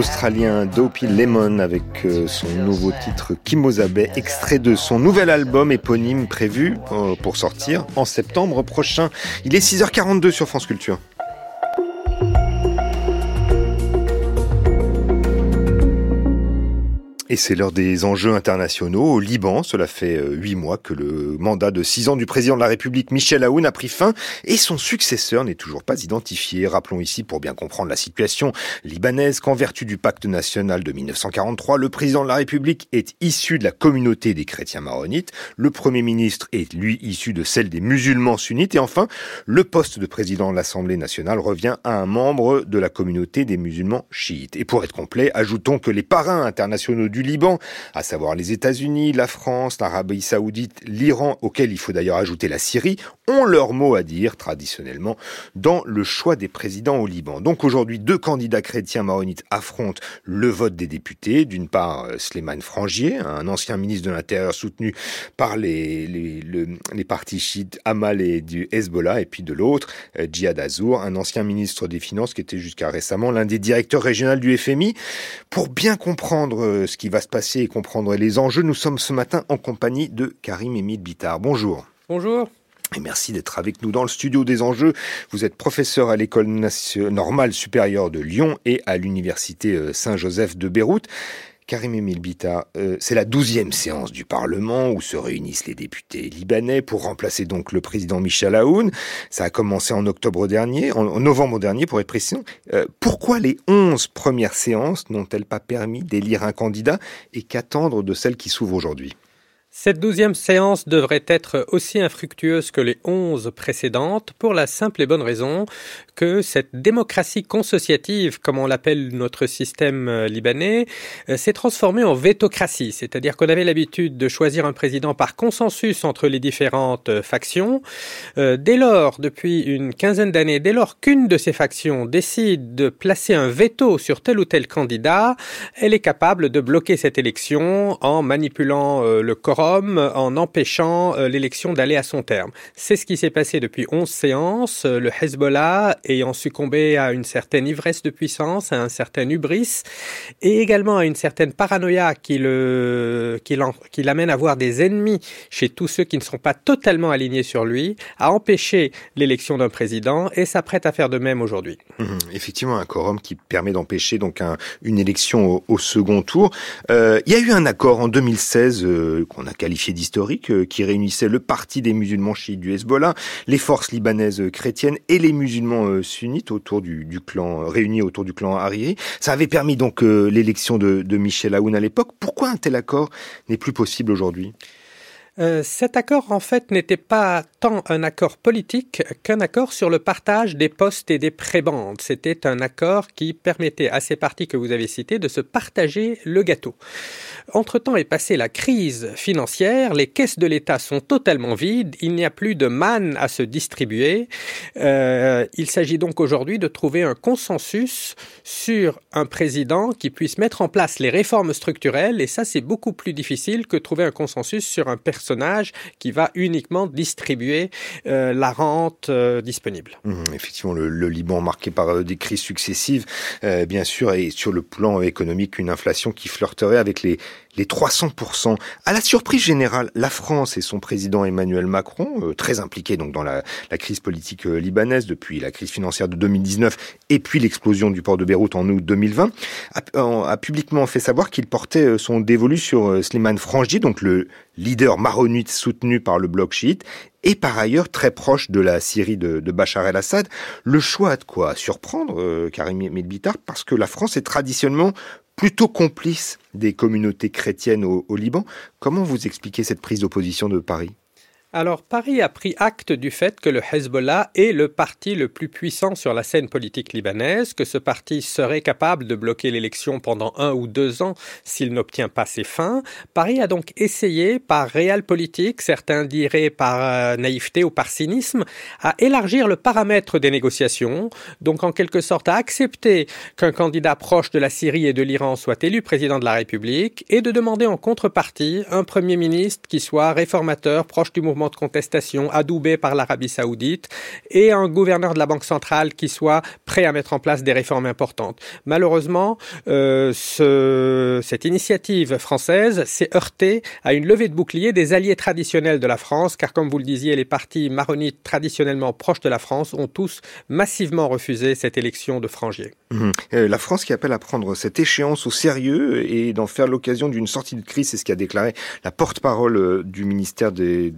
Australien Dopey Lemon avec euh, son nouveau titre Kimosabe, extrait de son nouvel album éponyme prévu euh, pour sortir en septembre prochain. Il est 6h42 sur France Culture. Et c'est l'heure des enjeux internationaux. Au Liban, cela fait euh, huit mois que le mandat de six ans du président de la République, Michel Aoun, a pris fin et son successeur n'est toujours pas identifié. Rappelons ici, pour bien comprendre la situation libanaise, qu'en vertu du pacte national de 1943, le président de la République est issu de la communauté des chrétiens maronites, le premier ministre est lui issu de celle des musulmans sunnites et enfin, le poste de président de l'Assemblée nationale revient à un membre de la communauté des musulmans chiites. Et pour être complet, ajoutons que les parrains internationaux du du Liban, à savoir les États-Unis, la France, l'Arabie saoudite, l'Iran, auquel il faut d'ailleurs ajouter la Syrie, ont leur mot à dire traditionnellement dans le choix des présidents au Liban. Donc aujourd'hui, deux candidats chrétiens maronites affrontent le vote des députés. D'une part, euh, Sleiman Frangier, un ancien ministre de l'Intérieur soutenu par les partis chiites Amal et du Hezbollah, et puis de l'autre, euh, Djihad Azour, un ancien ministre des Finances qui était jusqu'à récemment l'un des directeurs régionaux du FMI. Pour bien comprendre euh, ce qui va se passer et comprendre les enjeux, nous sommes ce matin en compagnie de Karim Emile Bittard. Bonjour. Bonjour. Et merci d'être avec nous dans le studio des enjeux. Vous êtes professeur à l'école normale supérieure de Lyon et à l'université euh, Saint-Joseph de Beyrouth. Karim Emil Bita, euh, c'est la douzième séance du Parlement où se réunissent les députés libanais pour remplacer donc le président Michel Aoun. Ça a commencé en octobre dernier, en, novembre dernier pour être précis. Euh, pourquoi les onze premières séances n'ont-elles pas permis d'élire un candidat et qu'attendre de celles qui s'ouvrent aujourd'hui? Cette douzième séance devrait être aussi infructueuse que les onze précédentes pour la simple et bonne raison que cette démocratie consociative, comme on l'appelle notre système euh, libanais, euh, s'est transformée en vétocratie, c'est-à-dire qu'on avait l'habitude de choisir un président par consensus entre les différentes euh, factions. Dès lors, depuis une quinzaine d'années, dès lors qu'une de ces factions décide de placer un veto sur tel ou tel candidat, elle est capable de bloquer cette élection en manipulant le corps en empêchant euh, l'élection d'aller à son terme. C'est ce qui s'est passé depuis 11 séances. Euh, le Hezbollah ayant succombé à une certaine ivresse de puissance, à un certain hubris et également à une certaine paranoïa qui l'amène à voir des ennemis chez tous ceux qui ne sont pas totalement alignés sur lui, a empêché l'élection d'un président et s'apprête à faire de même aujourd'hui. Mmh, effectivement, un quorum qui permet d'empêcher donc une élection au, second tour. Euh, il y a eu un accord en 2016 qu'on a qualifié d'historique, euh, qui réunissait le parti des musulmans chiites du Hezbollah, les forces libanaises chrétiennes et les musulmans euh, sunnites autour du, clan, réunis autour du clan Hariri. Ça avait permis donc euh, l'élection de, de Michel Aoun à l'époque. Pourquoi un tel accord n'est plus possible aujourd'hui? Euh, cet accord, en fait, n'était pas tant un accord politique qu'un accord sur le partage des postes et des prébendes. C'était un accord qui permettait à ces partis que vous avez cités de se partager le gâteau. Entre-temps est passée la crise financière, les caisses de l'État sont totalement vides, il n'y a plus de manne à se distribuer. Euh, il s'agit donc aujourd'hui de trouver un consensus sur un président qui puisse mettre en place les réformes structurelles, et ça c'est beaucoup plus difficile que trouver un consensus sur un personnage qui va uniquement distribuer euh, la rente euh, disponible. Mmh, effectivement, le, Liban marqué par euh, des crises successives, bien sûr, et sur le plan économique, une inflation qui flirterait avec les, les 300%. À la surprise générale, la France et son président Emmanuel Macron, très impliqués donc dans la, crise politique libanaise depuis la crise financière de 2019 et puis l'explosion du port de Beyrouth en août 2020, a, a publiquement fait savoir qu'il portait son dévolu sur Slimane Frangier, donc le leader maronite soutenu par le bloc chiite, et par ailleurs très proche de la Syrie de, Bachar el-Assad. Le choix a de quoi surprendre euh, Karim Medbitar parce que la France est traditionnellement plutôt complice des communautés chrétiennes au Liban. Comment vous expliquez cette prise d'opposition de Paris? Alors Paris a pris acte du fait que le Hezbollah est le parti le plus puissant sur la scène politique libanaise, que ce parti serait capable de bloquer l'élection pendant un ou deux ans s'il n'obtient pas ses fins. Paris a donc essayé, par réel politique, certains diraient par euh, naïveté ou par cynisme, à élargir le paramètre des négociations, donc en quelque sorte à accepter qu'un candidat proche de la Syrie et de l'Iran soit élu président de la République et de demander en contrepartie un Premier ministre qui soit réformateur, proche du mouvement de contestation adoubé par l'Arabie saoudite et un gouverneur de la Banque centrale qui soit prêt à mettre en place des réformes importantes. Malheureusement, euh, ce, cette initiative française s'est heurtée à une levée de bouclier des alliés traditionnels de la France, car comme vous le disiez, les partis maronites traditionnellement proches de la France ont tous massivement refusé cette élection de Frangier. Mmh. Euh, la France qui appelle à prendre cette échéance au sérieux et d'en faire l'occasion d'une sortie de crise, c'est ce qu'a déclaré la porte-parole euh, du ministère des,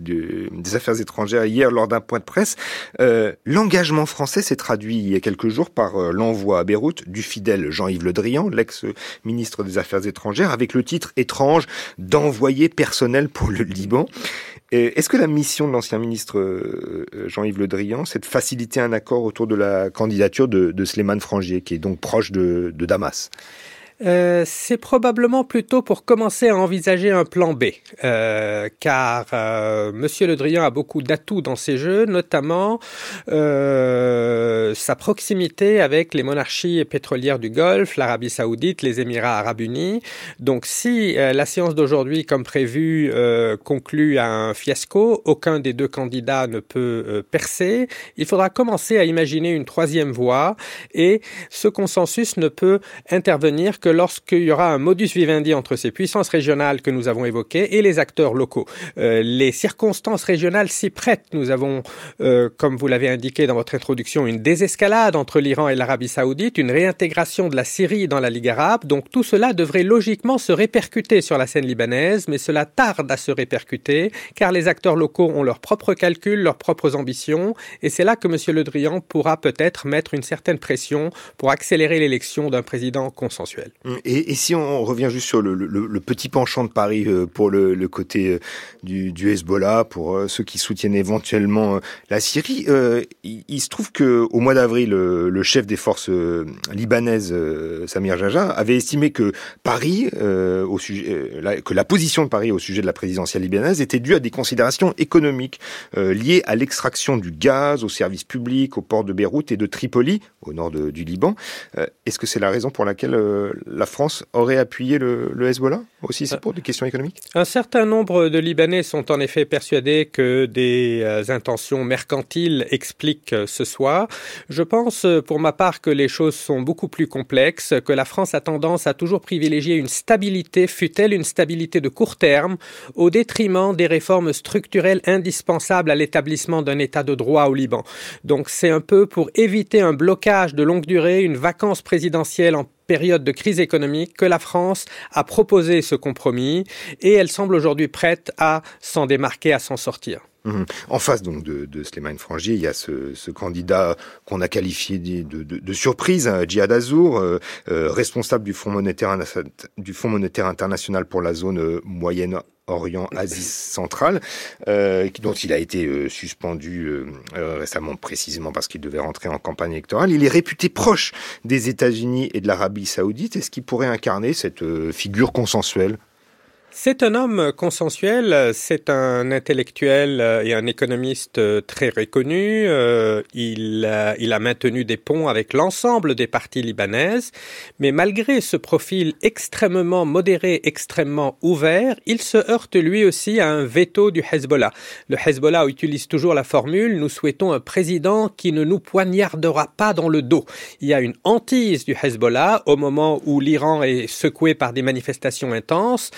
des Affaires étrangères hier lors d'un point de presse. Euh, l'engagement français s'est traduit il y a quelques jours par euh, l'envoi à Beyrouth du fidèle Jean-Yves Le Drian, l'ex-ministre des Affaires étrangères, avec le titre étrange d'envoyé personnel pour le Liban. Est-ce que la mission de l'ancien ministre euh, Jean-Yves Le Drian, c'est de faciliter un accord autour de la candidature de, de Frangier, qui est donc proche de Damas? Euh, C'est probablement plutôt pour commencer à envisager un plan B, euh, car euh, Monsieur Le Drian a beaucoup d'atouts dans ces jeux, notamment euh, sa proximité avec les monarchies pétrolières du Golfe, l'Arabie Saoudite, les Émirats Arabes Unis. Donc, si euh, la séance d'aujourd'hui, comme prévu, euh, conclut à un fiasco, aucun des deux candidats ne peut percer. Il faudra commencer à imaginer une troisième voie, et ce consensus ne peut intervenir que lorsqu'il y aura un modus vivendi entre ces puissances régionales que nous avons évoquées et les acteurs locaux. Euh, les circonstances régionales s'y prêtent. Nous avons, euh, comme vous l'avez indiqué dans votre introduction, une désescalade entre l'Iran et l'Arabie saoudite, une réintégration de la Syrie dans la Ligue arabe. Donc tout cela devrait logiquement se répercuter sur la scène libanaise, mais cela tarde à se répercuter car les acteurs locaux ont leurs propres calculs, leurs propres ambitions, et c'est là que M. Le Drian pourra peut-être mettre une certaine pression pour accélérer l'élection d'un président consensuel. Et, et, si on revient juste sur le, le, le petit penchant de Paris euh, pour le, le côté euh, du, du, Hezbollah, pour euh, ceux qui soutiennent éventuellement la Syrie, il, il, se trouve que au mois d'avril, le chef des forces libanaises, Samir Jaja, avait estimé que Paris, au sujet, la, que la position de Paris au sujet de la présidentielle libanaise était due à des considérations économiques liées à l'extraction du gaz, aux services publics, au port de Beyrouth et de Tripoli, au nord du Liban. Est-ce que c'est la raison pour laquelle la France aurait appuyé le, le Hezbollah aussi C'est pour des questions économiques? Un certain nombre de Libanais sont en effet persuadés que des euh, intentions mercantiles expliquent ce soir. Je pense pour ma part que les choses sont beaucoup plus complexes, que la France a tendance à toujours privilégier une stabilité, fut-elle une stabilité de court terme, au détriment des réformes structurelles indispensables à l'établissement d'un état de droit au Liban. Donc c'est un peu pour éviter un blocage de longue durée, une vacance présidentielle en période de crise économique que la France a proposé ce compromis et elle semble aujourd'hui prête à s'en démarquer, à s'en sortir. Mmh. En face donc de, de Slimane Frangier, il y a ce, candidat qu'on a qualifié de, surprise, hein, Djihad Azour, euh, euh, responsable du Fonds monétaire international pour la zone euh, moyenne Orient, Asie centrale, dont il a été euh, suspendu euh, récemment précisément parce qu'il devait rentrer en campagne électorale. Il est réputé proche des États-Unis et de l'Arabie saoudite. Est-ce qu'il pourrait incarner cette figure consensuelle? C'est un homme consensuel, c'est un intellectuel et un économiste très reconnu. Il a, il a maintenu des ponts avec l'ensemble des parties libanaises, mais malgré ce profil extrêmement modéré, extrêmement ouvert, il se heurte lui aussi à un veto du Hezbollah. Le Hezbollah utilise toujours la formule nous souhaitons un président qui ne nous poignardera pas dans le dos. Il y a une hantise du Hezbollah au moment où l'Iran est secoué par des manifestations intenses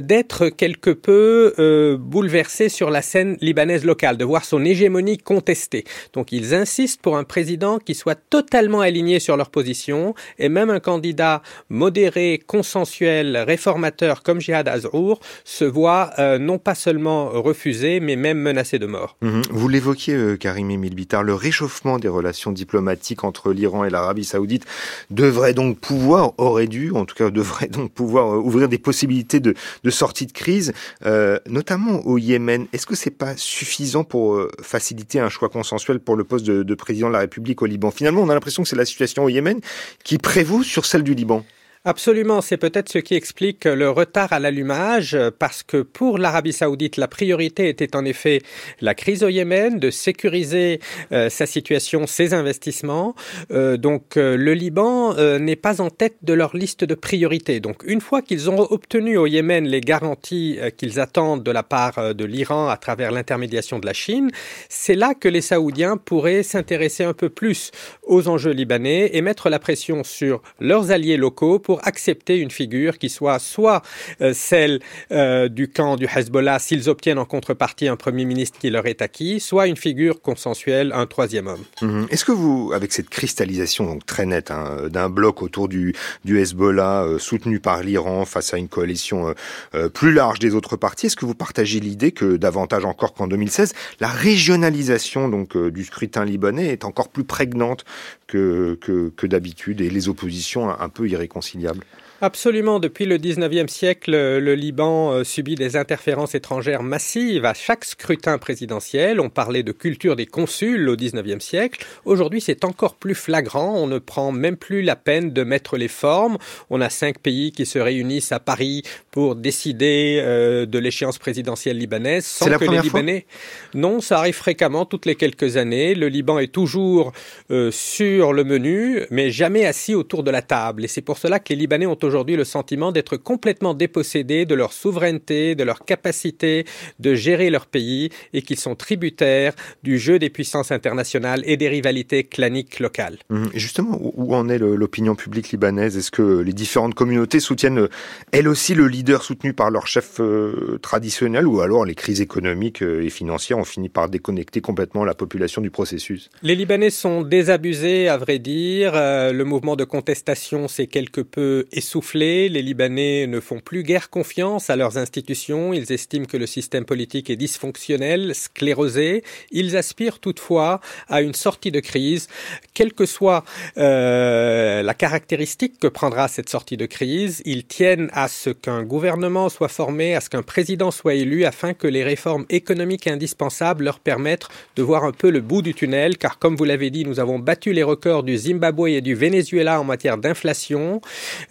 d'être quelque peu euh, bouleversé sur la scène libanaise locale, de voir son hégémonie contestée. Donc ils insistent pour un président qui soit totalement aligné sur leur position, et même un candidat modéré, consensuel, réformateur comme Jihad Azrour se voit euh, non pas seulement refusé, mais même menacé de mort. Mmh. Vous l'évoquiez, euh, Karim Emile Bitar, le réchauffement des relations diplomatiques entre l'Iran et l'Arabie saoudite devrait donc pouvoir, aurait dû, en tout cas devrait donc pouvoir euh, ouvrir des possibilités de, de sortie de crise, euh, notamment au Yémen. Est-ce que c'est pas suffisant pour euh, faciliter un choix consensuel pour le poste de, de président de la République au Liban? Finalement, on a l'impression que c'est la situation au Yémen qui prévaut sur celle du Liban. Absolument, c'est peut-être ce qui explique le retard à l'allumage, parce que pour l'Arabie saoudite, la priorité était en effet la crise au Yémen, de sécuriser euh, sa situation, ses investissements. Euh, donc euh, le Liban n'est pas en tête de leur liste de priorités. Donc une fois qu'ils ont obtenu au Yémen les garanties qu'ils attendent de la part de l'Iran à travers l'intermédiation de la Chine, c'est là que les Saoudiens pourraient s'intéresser un peu plus aux enjeux libanais et mettre la pression sur leurs alliés locaux pour accepter une figure qui soit soit euh, celle euh, du camp du Hezbollah s'ils obtiennent en contrepartie un premier ministre qui leur est acquis, soit une figure consensuelle, un troisième homme. Mmh. Est-ce que vous, avec cette cristallisation donc très nette hein, d'un bloc autour du, Hezbollah euh, soutenu par l'Iran face à une coalition euh, plus large des autres partis, est-ce que vous partagez l'idée que davantage encore qu'en 2016, la régionalisation donc du scrutin libanais est encore plus prégnante que, d'habitude et les oppositions un peu irréconciliables irréconciliable Absolument. Depuis le 19e siècle, le Liban euh, subit des interférences étrangères massives à chaque scrutin présidentiel. On parlait de culture des consuls au 19e siècle. Aujourd'hui, c'est encore plus flagrant. On ne prend même plus la peine de mettre les formes. On a cinq pays qui se réunissent à Paris pour décider euh, de l'échéance présidentielle libanaise sans que les Libanais. Non, ça arrive fréquemment, toutes les quelques années. Le Liban est toujours euh, sur le menu, mais jamais assis autour de la table. Et c'est pour cela que les Libanais ont aujourd'hui le sentiment d'être complètement dépossédés de leur souveraineté, de leur capacité de gérer leur pays et qu'ils sont tributaires du jeu des puissances internationales et des rivalités claniques locales. Et justement, où en est l'opinion publique libanaise? Est-ce que les différentes communautés soutiennent elles aussi le leader soutenu par leur chef euh, traditionnel ou alors les crises économiques euh, et financières ont fini par déconnecter complètement la population du processus Les Libanais sont désabusés, à vrai dire. le mouvement de contestation s'est quelque peu essoufflé les Libanais ne font plus guère confiance à leurs institutions. Ils estiment que le système politique est dysfonctionnel, sclérosé. Ils aspirent toutefois à une sortie de crise, quelle que soit euh, la caractéristique que prendra cette sortie de crise. Ils tiennent à ce qu'un gouvernement soit formé, à ce qu'un président soit élu, afin que les réformes économiques indispensables leur permettent de voir un peu le bout du tunnel. Car comme vous l'avez dit, nous avons battu les records du Zimbabwe et du Venezuela en matière d'inflation.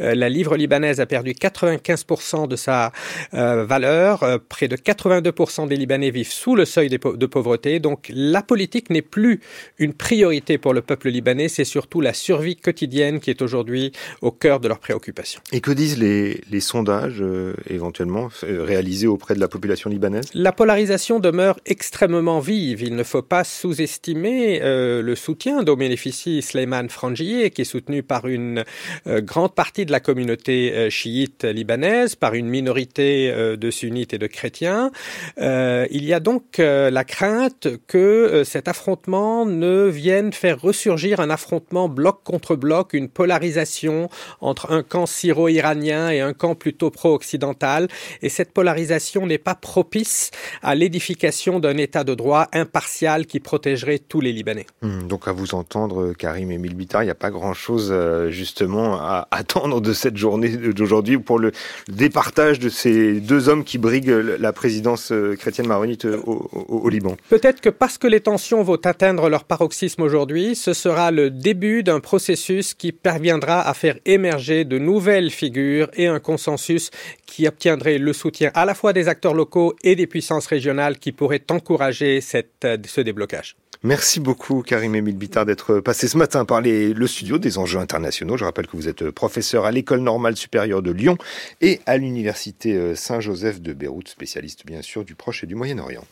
Euh, la livre libanaise a perdu 95% de sa euh, valeur. Euh, près de 82% des Libanais vivent sous le seuil de pauvreté. Donc la politique n'est plus une priorité pour le peuple libanais, c'est surtout la survie quotidienne qui est aujourd'hui au cœur de leurs préoccupations. Et que disent les, les sondages euh, éventuellement réalisés auprès de la population libanaise? La polarisation demeure extrêmement vive. Il ne faut pas sous-estimer le soutien dont bénéficie Sleiman Frangier, qui est soutenu par une grande partie de la communauté euh, chiite libanaise, par une minorité euh, de sunnites et de chrétiens. Euh, il y a donc la crainte que cet affrontement ne vienne faire ressurgir un affrontement bloc contre bloc, une polarisation entre un camp syro-iranien et un camp plutôt pro-occidental. Et cette polarisation n'est pas propice à l'édification d'un État de droit impartial qui protégerait tous les Libanais. Hmm, donc à vous entendre, Karim et Milbitar, il n'y a pas grand-chose justement à attendre de cette journée d'aujourd'hui pour le départage de ces deux hommes qui briguent la présidence euh, chrétienne maronite euh, au, Liban. Peut-être que parce que les tensions vont atteindre leur paroxysme aujourd'hui, ce sera le début d'un processus qui parviendra à faire émerger de nouvelles figures et un consensus qui obtiendrait le soutien à la fois des acteurs locaux et des puissances régionales qui pourraient encourager euh, ce déblocage. Merci beaucoup, Karim Emile Bittard, d'être passé ce matin par le studio des enjeux internationaux. Je rappelle que vous êtes professeur à l'École normale supérieure de Lyon et à l'Université euh, Saint-Joseph de Beyrouth, spécialiste bien sûr du Proche et du Moyen-Orient.